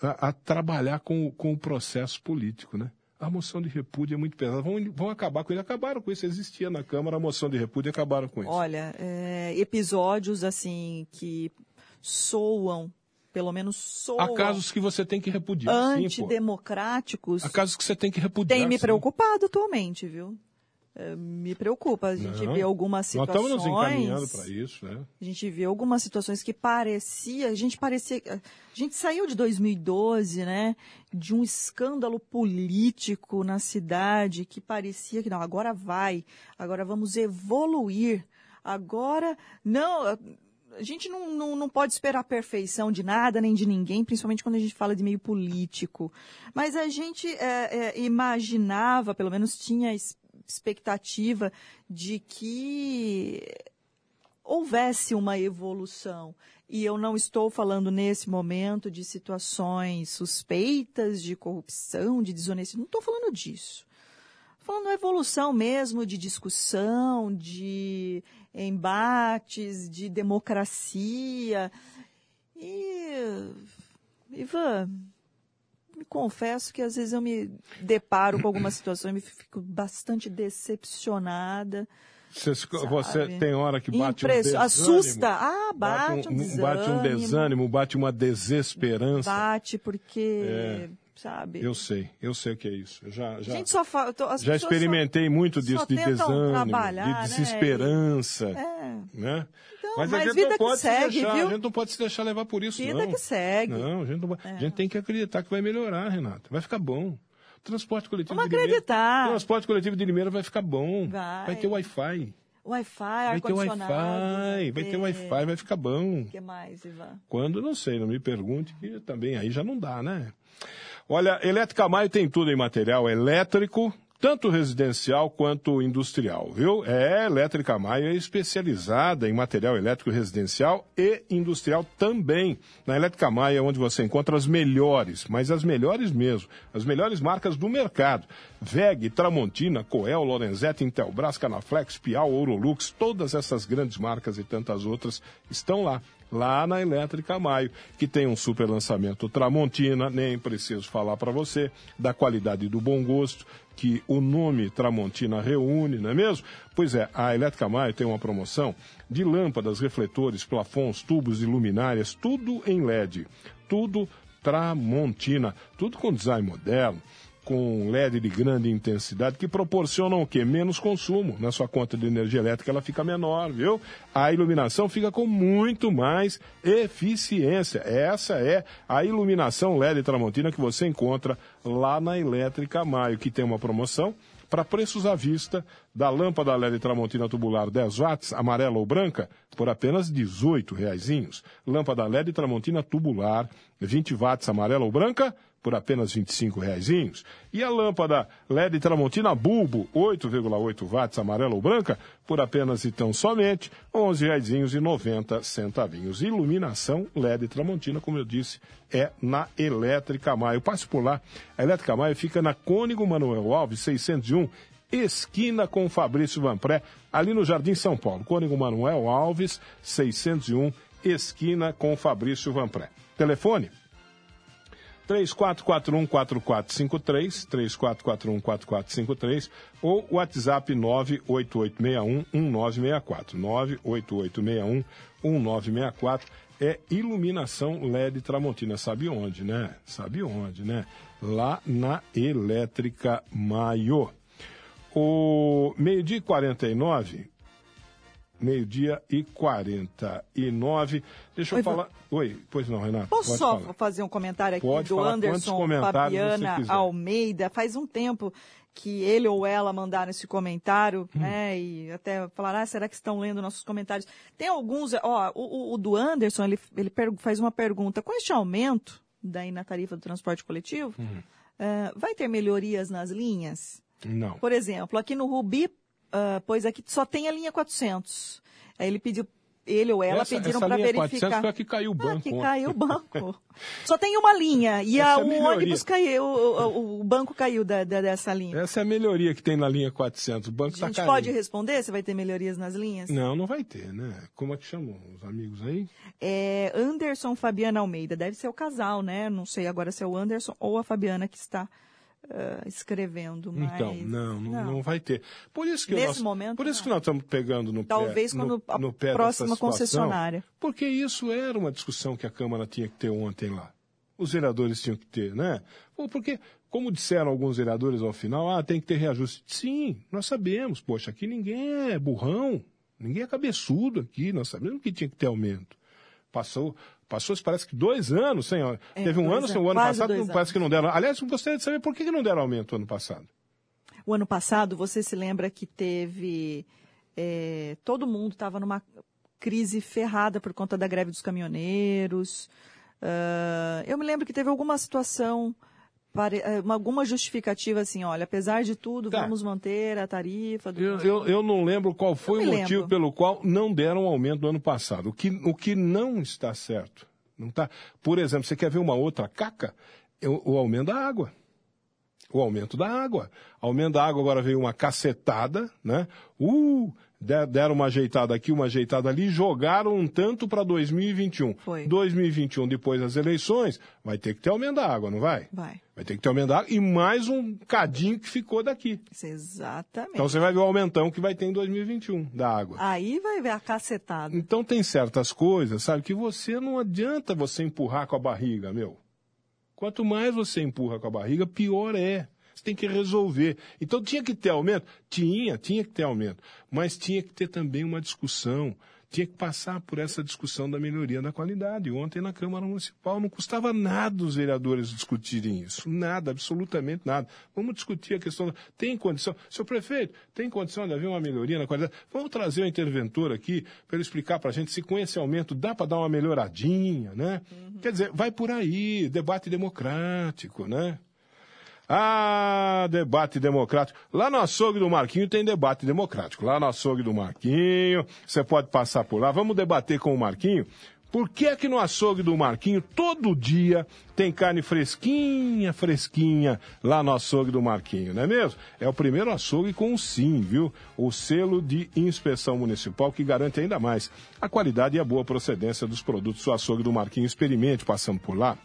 trabalhar com, com o processo político, né? A moção de repúdio é muito pesada. Vão, vão acabar com isso. Acabaram com isso. Existia na Câmara a moção de repúdio e acabaram com isso. Olha, é, episódios assim que soam, pelo menos soam, Há casos que você tem que repudiar, sim, pô. antidemocráticos, Há casos que você tem que repudiar. tem me sim. preocupado atualmente, viu? É, me preocupa. A gente Não. vê algumas Nós estamos situações. nos encaminhando para isso, né? A gente vê algumas situações que parecia, a gente parecia, a gente saiu de 2012, né, de um escândalo político na cidade que parecia que não, agora vai, agora vamos evoluir, agora não, a gente não, não, não pode esperar a perfeição de nada nem de ninguém, principalmente quando a gente fala de meio político. Mas a gente é, é, imaginava, pelo menos tinha es- expectativa de que houvesse uma evolução. E eu não estou falando nesse momento de situações suspeitas de corrupção, de desonestidade. Não estou falando disso. Falando evolução mesmo de discussão, de embates, de democracia. E, Ivan, confesso que às vezes eu me deparo com algumas situações e fico bastante decepcionada. Você, você tem hora que bate Impresso- um desânimo. Assusta. Ah, bate, um, um, desânimo. bate um desânimo, bate uma desesperança. Bate porque, É. sabe? Eu sei, eu sei o que é isso. Eu já, já, gente só fala. as já pessoas só- experimentei muito disso, só de desânimo, de né? desesperança. É, Né? Então, mas, mas a gente vida não que pode segue, se deixar, viu? a gente não pode se deixar levar por isso, vida não. que segue. É. Não, a gente, não vai- a gente tem que acreditar que vai melhorar, Renato. Vai ficar bom. Transporte coletivo Vamos de Limeira- acreditar. O transporte coletivo de Limeira vai ficar bom. Vai. ter Wi-Fi. Wi-Fi, Vai ter ar-condicionado. Wi-Fi. Vai ter Wi-Fi, vai ficar bom. O que mais, Ivan? Quando, não sei, não me pergunte, que também aí já não dá, né? Olha, Elétrica Maio tem tudo em material elétrico, tanto residencial quanto industrial, viu? É, Elétrica Maio é especializada em material elétrico residencial e industrial também. Na Elétrica Maio é onde você encontra as melhores, mas as melhores mesmo, as melhores marcas do mercado. VEG, Tramontina, Coel, Lorenzetti, Intelbras, Canaflex, Piau, Ourolux, todas essas grandes marcas e tantas outras estão lá lá na Elétrica Maio, que tem um super lançamento Tramontina, nem preciso falar para você, da qualidade e do bom gosto que o nome Tramontina reúne, não é mesmo? Pois é, a Elétrica Maio tem uma promoção de lâmpadas, refletores, plafons, tubos e luminárias, tudo em LED, tudo Tramontina, tudo com design moderno com LED de grande intensidade que proporcionam o quê? Menos consumo. Na sua conta de energia elétrica ela fica menor, viu? A iluminação fica com muito mais eficiência. Essa é a iluminação LED Tramontina que você encontra lá na Elétrica Maio, que tem uma promoção para preços à vista da lâmpada LED Tramontina tubular 10 watts, amarela ou branca, por apenas R$ 18 reaisinhos. Lâmpada LED Tramontina tubular 20 watts, amarela ou branca, por apenas R$ 25 reaisinhos. E a lâmpada LED Tramontina Bulbo, 8,8 watts, amarela ou branca, por apenas então somente R$ 11 reaisinhos e 90 centavinhos. Iluminação LED Tramontina, como eu disse, é na Elétrica Maio. Passe por lá. A Elétrica Maio fica na Cônigo Manuel Alves, 601, esquina com Fabrício Vanpré, ali no Jardim São Paulo. Cônigo Manuel Alves, 601, esquina com Fabrício Vanpré. Telefone 3441-4453, 3441-4453 ou WhatsApp 98861-1964, 98861-1964 é iluminação LED Tramontina. Sabe onde, né? Sabe onde, né? Lá na Elétrica Maio. O meio-dia e 49, meio-dia e 49. Deixa eu Oi, falar. Oi, pois não, Renato. Posso só falar. fazer um comentário aqui Pode do Anderson Fabiana. Almeida? Faz um tempo que ele ou ela mandaram esse comentário, Hum. né? E até falaram, ah, será que estão lendo nossos comentários? Tem alguns, ó, o, o- o do Anderson, ele, ele faz uma pergunta. Com este aumento daí na tarifa do transporte coletivo, Hum. eh, vai ter melhorias nas linhas? Não. Por exemplo, aqui no Rubi, ah, pois aqui só tem a linha 400. Aí ele pediu, ele ou ela essa, pediram para verificar. 400 foi a que caiu o banco. Ah, que caiu o banco. <laughs> Só tem uma linha. E a, é a o ônibus caiu, o, o- banco caiu da- da- dessa linha. Essa é a melhoria que tem na linha 400. O banco a está gente caindo. pode responder se vai ter melhorias nas linhas? Não, não vai ter, né? Como é que chamam os amigos aí? É Anderson Fabiana Almeida. Deve ser o casal, né? Não sei agora se é o Anderson ou a Fabiana que está ah, escrevendo. Mas... Então, não, não, não vai ter. Por isso que Nesse nós, momento, por isso não. que nós estamos pegando no Talvez pé, quando no, a no pé próxima concessionária. Porque isso era uma discussão que a Câmara tinha que ter ontem lá. Os vereadores tinham que ter, né? Porque, como disseram alguns vereadores ao final, ah, tem que ter reajuste. Sim, nós sabemos. Poxa, aqui ninguém é burrão, ninguém é cabeçudo aqui. Nós sabemos que tinha que ter aumento. Passou, passou parece que dois anos sem. É, Teve um ano sem o ano quase passado, não- parece que não deram. Aliás, gostaria de saber por que não deram aumento ano passado. O ano passado, você se lembra que teve. é, todo mundo estava numa crise ferrada por conta da greve dos caminhoneiros. Ah, eu me lembro que teve alguma situação, alguma justificativa assim: olha, apesar de tudo, Tá. vamos manter a tarifa. Do... Eu, eu, eu não lembro qual foi o motivo lembro. pelo qual não deram aumento no ano passado. O que, o que não está certo. Não tá, por exemplo, você quer ver uma outra caca? O, o aumento da água. O aumento da água. Aumento da água agora veio uma cacetada, né? Uh, deram uma ajeitada aqui, uma ajeitada ali, jogaram um tanto para 2021. Foi. 2021, depois das eleições, vai ter que ter aumento da água, não vai? Vai. Vai ter que ter aumento da água e mais um cadinho que ficou daqui. Exatamente. Então você vai ver o aumentão que vai ter em 2021 da água. Aí vai ver a cacetada. Então tem certas coisas, sabe, que você não adianta você empurrar com a barriga, meu. Quanto mais você empurra com a barriga, pior é. Você tem que resolver. Então tinha que ter aumento? Tinha, tinha que ter aumento. Mas tinha que ter também uma discussão. Tinha que passar por essa discussão da melhoria da qualidade. Ontem na Câmara Municipal não custava nada os vereadores discutirem isso. Nada, absolutamente nada. Vamos discutir a questão. da- Tem condição. Seu prefeito, tem condição de haver uma melhoria na qualidade? Vamos trazer o interventor aqui para ele explicar para a gente se com esse aumento dá para dar uma melhoradinha, né? Quer dizer, vai por aí, debate democrático, né? Ah, debate democrático. Lá no açougue do Marquinho tem debate democrático. Lá no açougue do Marquinho, você pode passar por lá. Vamos debater com o Marquinho. Por que é que no açougue do Marquinho todo dia tem carne fresquinha, fresquinha lá no açougue do Marquinho, não é mesmo? É o primeiro açougue com o SIM, viu? O selo de inspeção municipal que garante ainda mais a qualidade e a boa procedência dos produtos do açougue do Marquinho. Experimente passando por lá.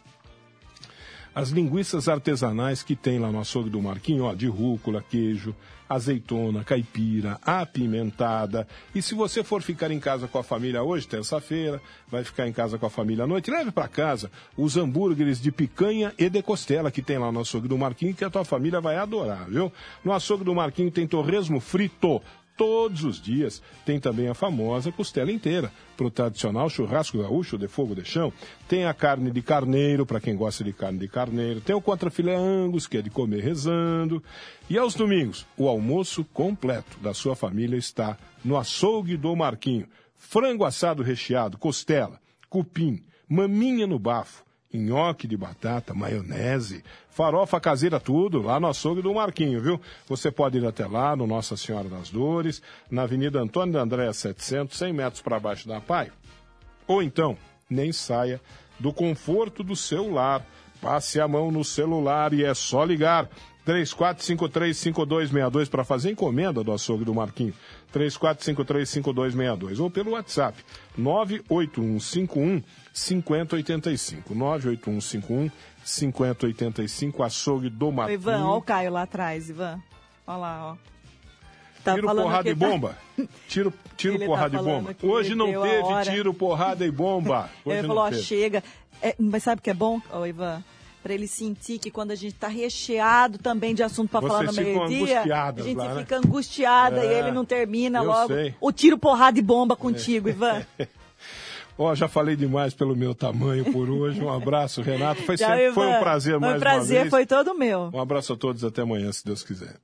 As linguiças artesanais que tem lá no açougue do Marquinho, ó, de rúcula, queijo, azeitona, caipira, apimentada. E se você for ficar em casa com a família hoje, terça-feira, vai ficar em casa com a família à noite, leve para casa os hambúrgueres de picanha e de costela que tem lá no açougue do Marquinho, que a tua família vai adorar, viu? No açougue do Marquinho tem torresmo frito, todos os dias. Tem também a famosa costela inteira, para o tradicional churrasco gaúcho de fogo de chão. Tem a carne de carneiro, para quem gosta de carne de carneiro. Tem o contrafilé angus, que é de comer rezando. E aos domingos, o almoço completo da sua família está no açougue do Marquinho. Frango assado recheado, costela, cupim, maminha no bafo, nhoque de batata, maionese, farofa caseira, tudo lá no açougue do Marquinho, viu? Você pode ir até lá no Nossa Senhora das Dores, na Avenida Antônio da Andréa 700, 100 metros para baixo da PAI. Ou então, nem saia do conforto do seu lar Passe a mão no celular e é só ligar. 34535262 para fazer encomenda do açougue do Marquinho. 34535262 ou pelo WhatsApp 98151 5085. 98151 5085, açougue do Marquinho. Ivan, olha o Caio lá atrás, Ivan. Olha lá, ó. Tá tiro, <laughs> porrada e bomba. Tá... Tiro, tiro tá porrada tá e bomba. Hoje não teve tiro, porrada e bomba. <laughs> Hoje ele falou, ó, chega. É, mas sabe o que é bom, Ivan? para ele sentir que quando a gente está recheado também de assunto para falar no meio-dia, a gente lá, né? fica angustiada é, e ele não termina logo sei. o tiro, porrada e bomba contigo, é. Ivan. <laughs> Ó, oh, já falei demais pelo meu tamanho por hoje. Um abraço, Renato. Foi, sempre, foi um prazer mais um prazer, uma vez. foi todo meu. Um abraço a todos, até amanhã, se Deus quiser.